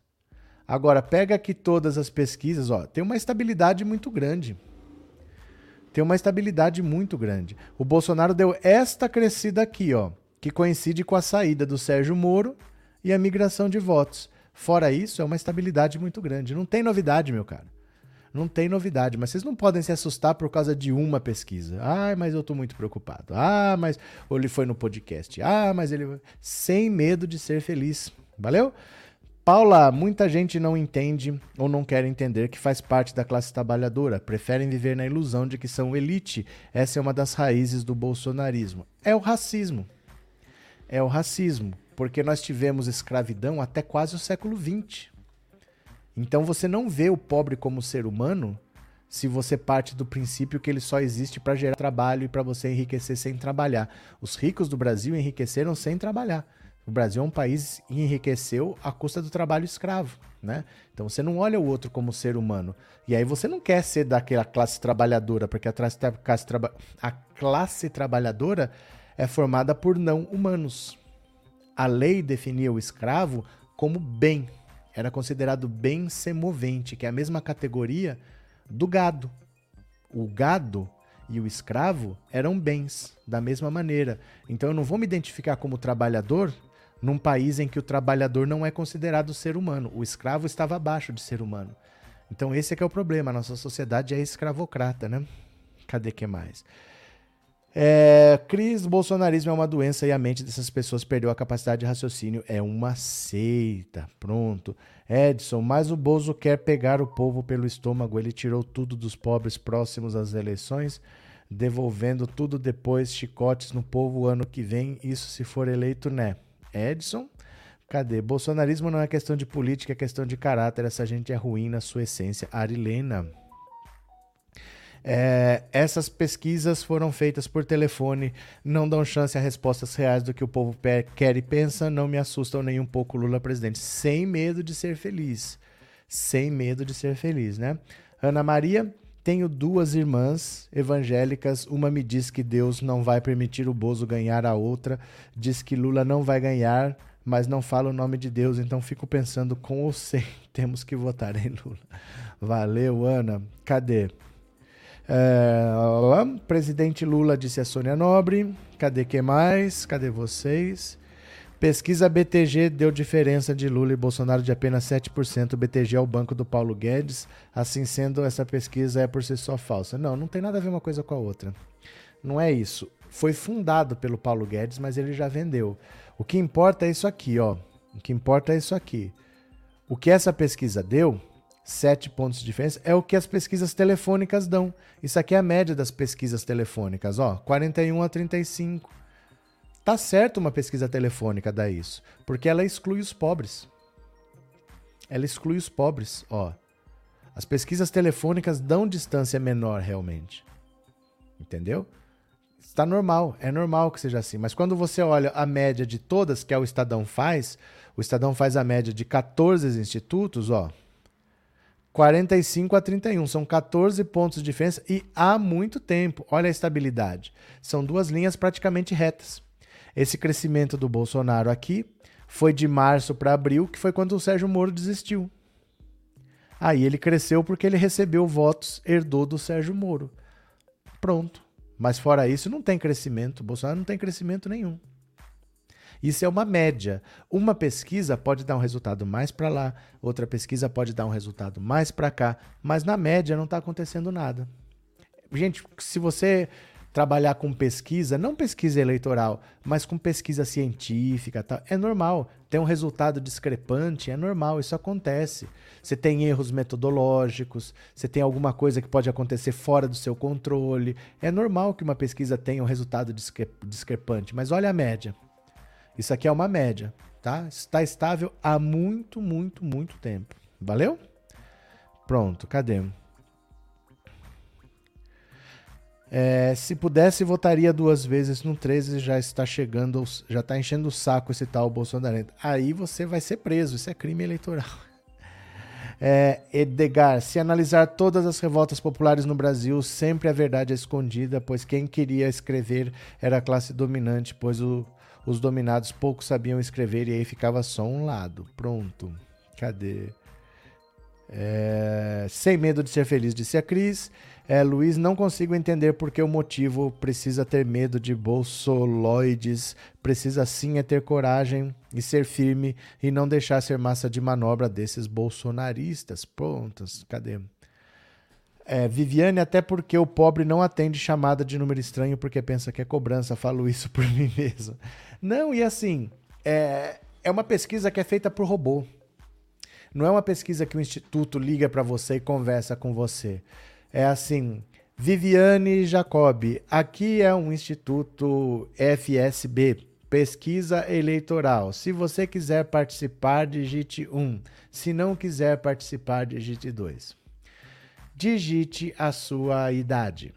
Agora, pega aqui todas as pesquisas, ó, tem uma estabilidade muito grande. Tem uma estabilidade muito grande. O Bolsonaro deu esta crescida aqui, ó, que coincide com a saída do Sérgio Moro e a migração de votos. Fora isso, é uma estabilidade muito grande. Não tem novidade, meu cara. Não tem novidade, mas vocês não podem se assustar por causa de uma pesquisa. Ah, mas eu estou muito preocupado. Ah, mas ou ele foi no podcast. Ah, mas ele sem medo de ser feliz. Valeu? Paula, muita gente não entende ou não quer entender que faz parte da classe trabalhadora, preferem viver na ilusão de que são elite. Essa é uma das raízes do bolsonarismo. É o racismo. É o racismo, porque nós tivemos escravidão até quase o século XX. Então você não vê o pobre como ser humano se você parte do princípio que ele só existe para gerar trabalho e para você enriquecer sem trabalhar. Os ricos do Brasil enriqueceram sem trabalhar. O Brasil é um país que enriqueceu à custa do trabalho escravo, né? Então você não olha o outro como ser humano. E aí você não quer ser daquela classe trabalhadora, porque a classe, a classe trabalhadora é formada por não humanos. A lei definia o escravo como bem, era considerado bem semovente, que é a mesma categoria do gado. O gado e o escravo eram bens, da mesma maneira. Então eu não vou me identificar como trabalhador num país em que o trabalhador não é considerado ser humano. O escravo estava abaixo de ser humano. Então esse é que é o problema. A nossa sociedade é escravocrata, né? Cadê que mais? É, Cris, bolsonarismo é uma doença e a mente dessas pessoas perdeu a capacidade de raciocínio. É uma seita. Pronto. Edson, mas o Bozo quer pegar o povo pelo estômago. Ele tirou tudo dos pobres próximos às eleições, devolvendo tudo depois, chicotes no povo ano que vem. Isso se for eleito, né? Edson, cadê? Bolsonarismo não é questão de política, é questão de caráter. Essa gente é ruim na sua essência. Arilena. É, essas pesquisas foram feitas por telefone, não dão chance a respostas reais do que o povo quer e pensa, não me assustam nem um pouco Lula presidente, sem medo de ser feliz. Sem medo de ser feliz, né? Ana Maria, tenho duas irmãs evangélicas. Uma me diz que Deus não vai permitir o Bozo ganhar, a outra diz que Lula não vai ganhar, mas não fala o nome de Deus. Então fico pensando com ou sem temos que votar em Lula. Valeu, Ana. Cadê? É, presidente Lula disse a Sônia Nobre. Cadê que mais? Cadê vocês? Pesquisa BTG deu diferença de Lula e Bolsonaro de apenas 7%. O BTG é o banco do Paulo Guedes. Assim sendo, essa pesquisa é por si só falsa. Não, não tem nada a ver uma coisa com a outra. Não é isso. Foi fundado pelo Paulo Guedes, mas ele já vendeu. O que importa é isso aqui, ó. O que importa é isso aqui. O que essa pesquisa deu 7 pontos de diferença, é o que as pesquisas telefônicas dão. Isso aqui é a média das pesquisas telefônicas, ó, 41 a 35. Tá certo uma pesquisa telefônica dar isso, porque ela exclui os pobres. Ela exclui os pobres, ó. As pesquisas telefônicas dão distância menor realmente. Entendeu? Está normal, é normal que seja assim. Mas quando você olha a média de todas que é o Estadão faz, o Estadão faz a média de 14 institutos, ó. 45 a 31, são 14 pontos de diferença e há muito tempo. Olha a estabilidade. São duas linhas praticamente retas. Esse crescimento do Bolsonaro aqui foi de março para abril, que foi quando o Sérgio Moro desistiu. Aí ele cresceu porque ele recebeu votos, herdou do Sérgio Moro. Pronto. Mas fora isso, não tem crescimento. O Bolsonaro não tem crescimento nenhum. Isso é uma média. Uma pesquisa pode dar um resultado mais para lá, outra pesquisa pode dar um resultado mais para cá, mas na média não está acontecendo nada. Gente, se você trabalhar com pesquisa, não pesquisa eleitoral, mas com pesquisa científica, tá? é normal. Ter um resultado discrepante é normal, isso acontece. Você tem erros metodológicos, você tem alguma coisa que pode acontecer fora do seu controle. É normal que uma pesquisa tenha um resultado discrepante, mas olha a média. Isso aqui é uma média, tá? Está estável há muito, muito, muito tempo. Valeu? Pronto, cadê? É, se pudesse, votaria duas vezes no 13, já está chegando, já está enchendo o saco esse tal Bolsonaro. Aí você vai ser preso, isso é crime eleitoral. É, Edgar, se analisar todas as revoltas populares no Brasil, sempre a verdade é escondida, pois quem queria escrever era a classe dominante, pois o, os dominados pouco sabiam escrever e aí ficava só um lado. Pronto. Cadê? É, sem medo de ser feliz, disse a Cris. É, Luiz, não consigo entender porque o motivo precisa ter medo de bolsoloides. Precisa sim é ter coragem e ser firme e não deixar ser massa de manobra desses bolsonaristas. Prontas, cadê? É, Viviane, até porque o pobre não atende chamada de número estranho porque pensa que é cobrança. Falo isso por mim mesmo. Não, e assim, é, é uma pesquisa que é feita por robô. Não é uma pesquisa que o instituto liga para você e conversa com você. É assim, Viviane Jacobi, aqui é um instituto FSB, pesquisa eleitoral. Se você quiser participar, digite 1. Se não quiser participar, digite 2. Digite a sua idade.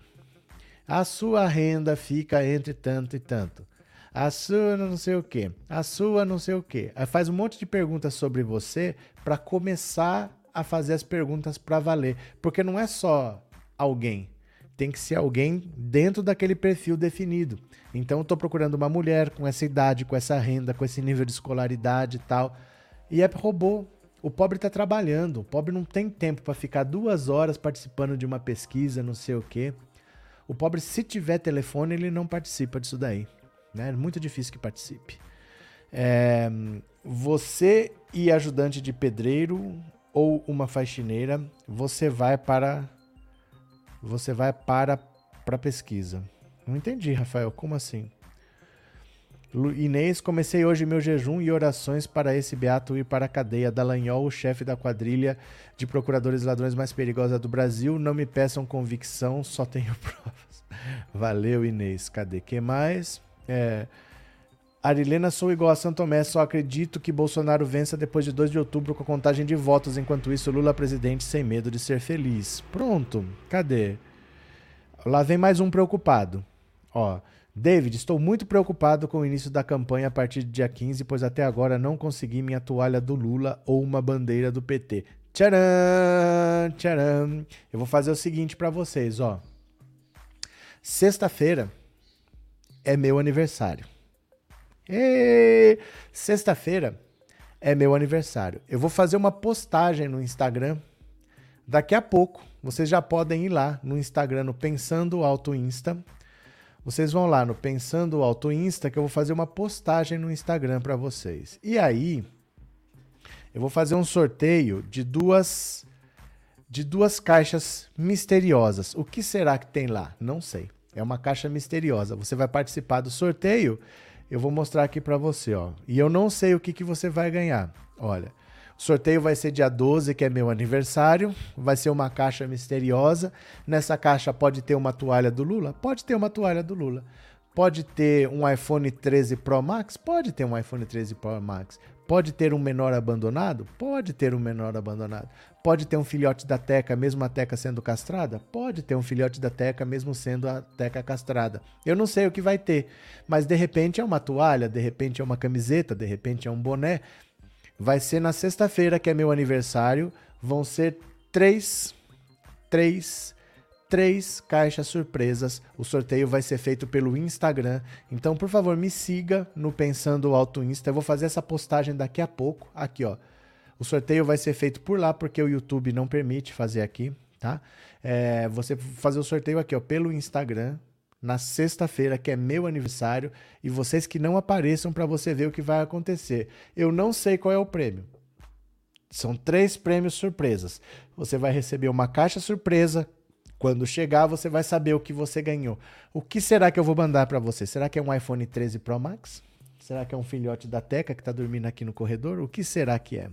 A sua renda fica entre tanto e tanto a sua não sei o que, a sua não sei o. Aí faz um monte de perguntas sobre você para começar a fazer as perguntas para valer, porque não é só alguém, tem que ser alguém dentro daquele perfil definido. Então estou procurando uma mulher com essa idade, com essa renda, com esse nível de escolaridade e tal. E é robô. O pobre está trabalhando. O pobre não tem tempo para ficar duas horas participando de uma pesquisa, não sei o quê. O pobre, se tiver telefone, ele não participa disso daí. Né? É muito difícil que participe. É, você e ajudante de pedreiro ou uma faxineira, você vai para você vai para para pesquisa. Não entendi, Rafael, como assim? Inês, comecei hoje meu jejum e orações para esse beato ir para a cadeia. Dallagnol, o chefe da quadrilha de procuradores ladrões mais perigosa do Brasil. Não me peçam convicção, só tenho provas. Valeu, Inês. Cadê? que mais? É, Arilena, sou igual a Santo Tomé, só acredito que Bolsonaro vença depois de 2 de outubro com contagem de votos. Enquanto isso, Lula presidente sem medo de ser feliz. Pronto, cadê? Lá vem mais um preocupado. Ó, David, estou muito preocupado com o início da campanha a partir do dia 15, pois até agora não consegui minha toalha do Lula ou uma bandeira do PT. Tcharam, tcharam. Eu vou fazer o seguinte para vocês, ó. Sexta-feira, é meu aniversário. Sexta-feira é meu aniversário. Eu vou fazer uma postagem no Instagram daqui a pouco. Vocês já podem ir lá no Instagram, no Pensando Alto Insta. Vocês vão lá no Pensando Alto Insta, que eu vou fazer uma postagem no Instagram para vocês. E aí, eu vou fazer um sorteio de duas de duas caixas misteriosas. O que será que tem lá? Não sei. É uma caixa misteriosa. Você vai participar do sorteio. Eu vou mostrar aqui para você, ó. E eu não sei o que, que você vai ganhar. Olha, O sorteio vai ser dia 12, que é meu aniversário. Vai ser uma caixa misteriosa. Nessa caixa pode ter uma toalha do Lula? Pode ter uma toalha do Lula. Pode ter um iPhone 13 Pro Max? Pode ter um iPhone 13 Pro Max. Pode ter um menor abandonado? Pode ter um menor abandonado. Pode ter um filhote da Teca, mesmo a Teca sendo castrada? Pode ter um filhote da Teca, mesmo sendo a Teca castrada. Eu não sei o que vai ter, mas de repente é uma toalha, de repente é uma camiseta, de repente é um boné. Vai ser na sexta-feira, que é meu aniversário. Vão ser três, três, três caixas surpresas. O sorteio vai ser feito pelo Instagram. Então, por favor, me siga no Pensando Alto Insta. Eu vou fazer essa postagem daqui a pouco. Aqui, ó. O sorteio vai ser feito por lá, porque o YouTube não permite fazer aqui, tá? É, você fazer o sorteio aqui, ó, pelo Instagram na sexta-feira, que é meu aniversário, e vocês que não apareçam para você ver o que vai acontecer. Eu não sei qual é o prêmio. São três prêmios surpresas. Você vai receber uma caixa surpresa. Quando chegar, você vai saber o que você ganhou. O que será que eu vou mandar para você? Será que é um iPhone 13 Pro Max? Será que é um filhote da Teca que está dormindo aqui no corredor? O que será que é?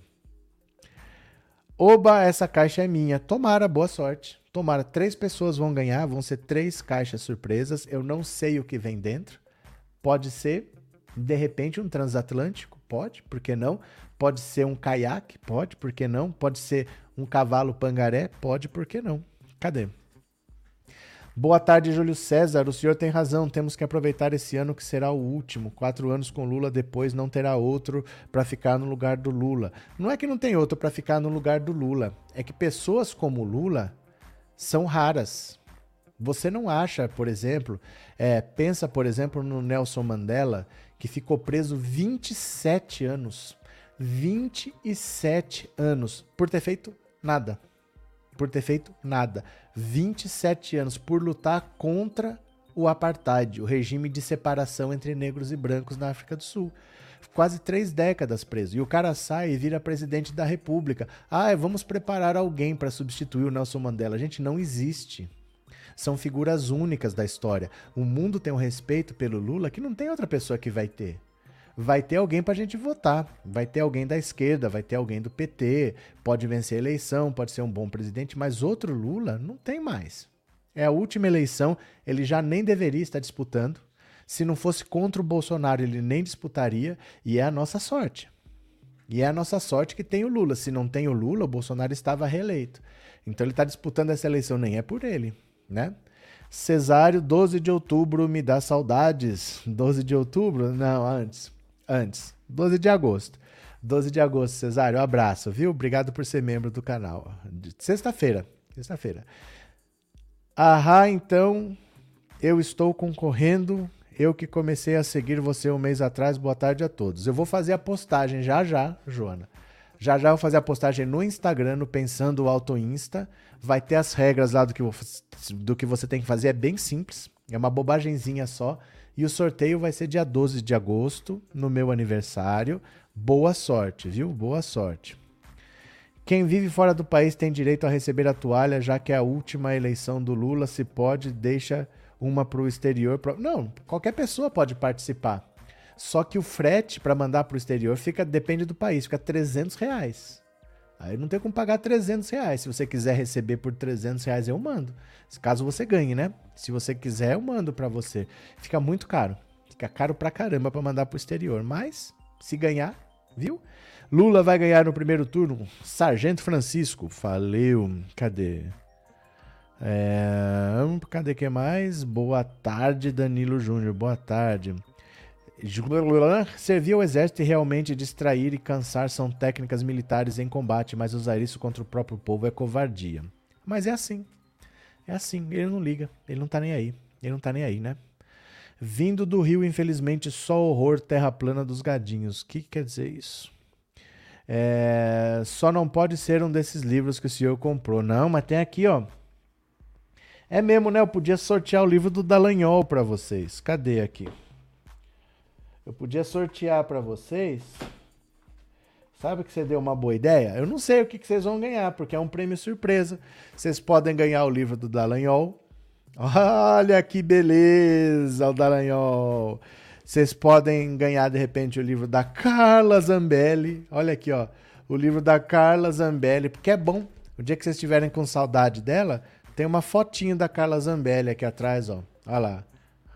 Oba, essa caixa é minha. Tomara, boa sorte. Tomara, três pessoas vão ganhar, vão ser três caixas surpresas. Eu não sei o que vem dentro. Pode ser, de repente, um transatlântico, pode, por que não? Pode ser um caiaque, pode, por que não? Pode ser um cavalo pangaré, pode, por que não? Cadê? Boa tarde, Júlio César. O senhor tem razão. Temos que aproveitar esse ano que será o último. Quatro anos com Lula, depois não terá outro para ficar no lugar do Lula. Não é que não tem outro para ficar no lugar do Lula. É que pessoas como Lula são raras. Você não acha, por exemplo, é, pensa, por exemplo, no Nelson Mandela, que ficou preso 27 anos. 27 anos por ter feito nada. Por ter feito nada. 27 anos por lutar contra o apartheid, o regime de separação entre negros e brancos na África do Sul quase três décadas preso. E o cara sai e vira presidente da República. Ah, vamos preparar alguém para substituir o Nelson Mandela. Gente, não existe. São figuras únicas da história. O mundo tem um respeito pelo Lula que não tem outra pessoa que vai ter. Vai ter alguém para a gente votar. Vai ter alguém da esquerda, vai ter alguém do PT. Pode vencer a eleição, pode ser um bom presidente, mas outro Lula não tem mais. É a última eleição, ele já nem deveria estar disputando. Se não fosse contra o Bolsonaro, ele nem disputaria, e é a nossa sorte. E é a nossa sorte que tem o Lula. Se não tem o Lula, o Bolsonaro estava reeleito. Então ele está disputando essa eleição, nem é por ele, né? Cesário, 12 de outubro, me dá saudades. 12 de outubro? Não, antes. Antes. 12 de agosto. 12 de agosto, Cesário, um abraço, viu? Obrigado por ser membro do canal. Sexta-feira. Sexta-feira. Ahá, então, eu estou concorrendo eu que comecei a seguir você um mês atrás, boa tarde a todos. Eu vou fazer a postagem já já, Joana. Já já eu vou fazer a postagem no Instagram, no Pensando Auto Insta. Vai ter as regras lá do que, do que você tem que fazer, é bem simples. É uma bobagemzinha só. E o sorteio vai ser dia 12 de agosto, no meu aniversário. Boa sorte, viu? Boa sorte. Quem vive fora do país tem direito a receber a toalha, já que é a última eleição do Lula. Se pode, deixa uma para o exterior. Pra... Não, qualquer pessoa pode participar. Só que o frete para mandar para o exterior fica depende do país, fica 300 reais. Aí não tem como pagar 300 reais. Se você quiser receber por 300 reais, eu mando. Caso você ganhe, né? Se você quiser, eu mando para você. Fica muito caro. Fica caro pra caramba para mandar para o exterior. Mas, se ganhar, viu? Lula vai ganhar no primeiro turno. Sargento Francisco. Valeu. Cadê? É, cadê que mais? Boa tarde, Danilo Júnior. Boa tarde. Servir ao exército e realmente distrair e cansar são técnicas militares em combate, mas usar isso contra o próprio povo é covardia. Mas é assim. É assim. Ele não liga. Ele não tá nem aí. Ele não tá nem aí, né? Vindo do Rio, infelizmente, só horror terra plana dos gadinhos. O que, que quer dizer isso? É, só não pode ser um desses livros que o senhor comprou. Não, mas tem aqui, ó. É mesmo, né? Eu podia sortear o livro do Dallagnol para vocês. Cadê aqui? Eu podia sortear para vocês. Sabe que você deu uma boa ideia? Eu não sei o que, vocês vão ganhar, porque é um prêmio surpresa. Vocês podem ganhar o livro do Dallagnol. Olha que beleza, o Dallagnol. Vocês podem ganhar, de repente, o livro da Carla Zambelli. Olha aqui, ó. o livro da Carla Zambelli, porque é bom. O dia que vocês estiverem com saudade dela, tem uma fotinho da Carla Zambelli aqui atrás, ó. Olha lá.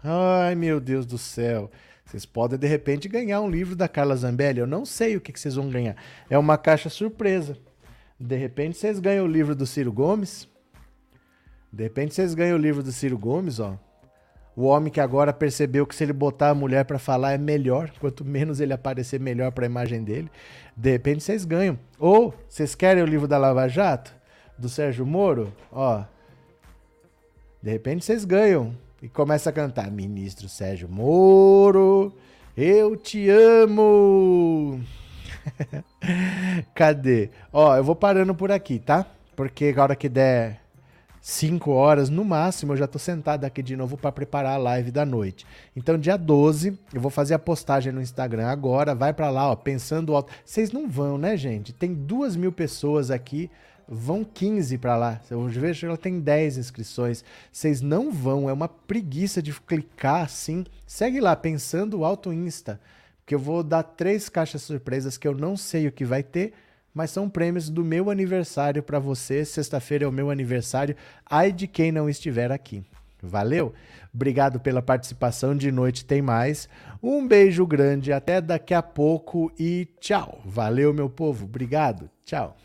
Ai, meu Deus do céu. Vocês podem, de repente, ganhar um livro da Carla Zambelli. Eu não sei o que, que vocês vão ganhar. É uma caixa surpresa. De repente, vocês ganham o livro do Ciro Gomes. De repente, vocês ganham o livro do Ciro Gomes, ó. O homem que agora percebeu que se ele botar a mulher para falar é melhor, quanto menos ele aparecer, melhor para a imagem dele. De repente vocês ganham. Ou vocês querem o livro da Lava Jato, do Sérgio Moro? Ó. De repente vocês ganham e começa a cantar: Ministro Sérgio Moro, eu te amo. Cadê? Ó, eu vou parando por aqui, tá? Porque a hora que der 5 horas no máximo, eu já tô sentado aqui de novo para preparar a live da noite. Então, dia 12, eu vou fazer a postagem no Instagram agora. Vai para lá, ó, pensando alto. Vocês não vão, né, gente? Tem duas mil pessoas aqui, vão 15 para lá. Eu vejo que ela tem 10 inscrições. Vocês não vão, é uma preguiça de clicar assim. Segue lá, pensando alto Insta. Que eu vou dar três caixas surpresas que eu não sei o que vai ter mas são prêmios do meu aniversário para você. Sexta-feira é o meu aniversário. Ai de quem não estiver aqui. Valeu? Obrigado pela participação. De noite tem mais. Um beijo grande. Até daqui a pouco e tchau. Valeu, meu povo. Obrigado. Tchau.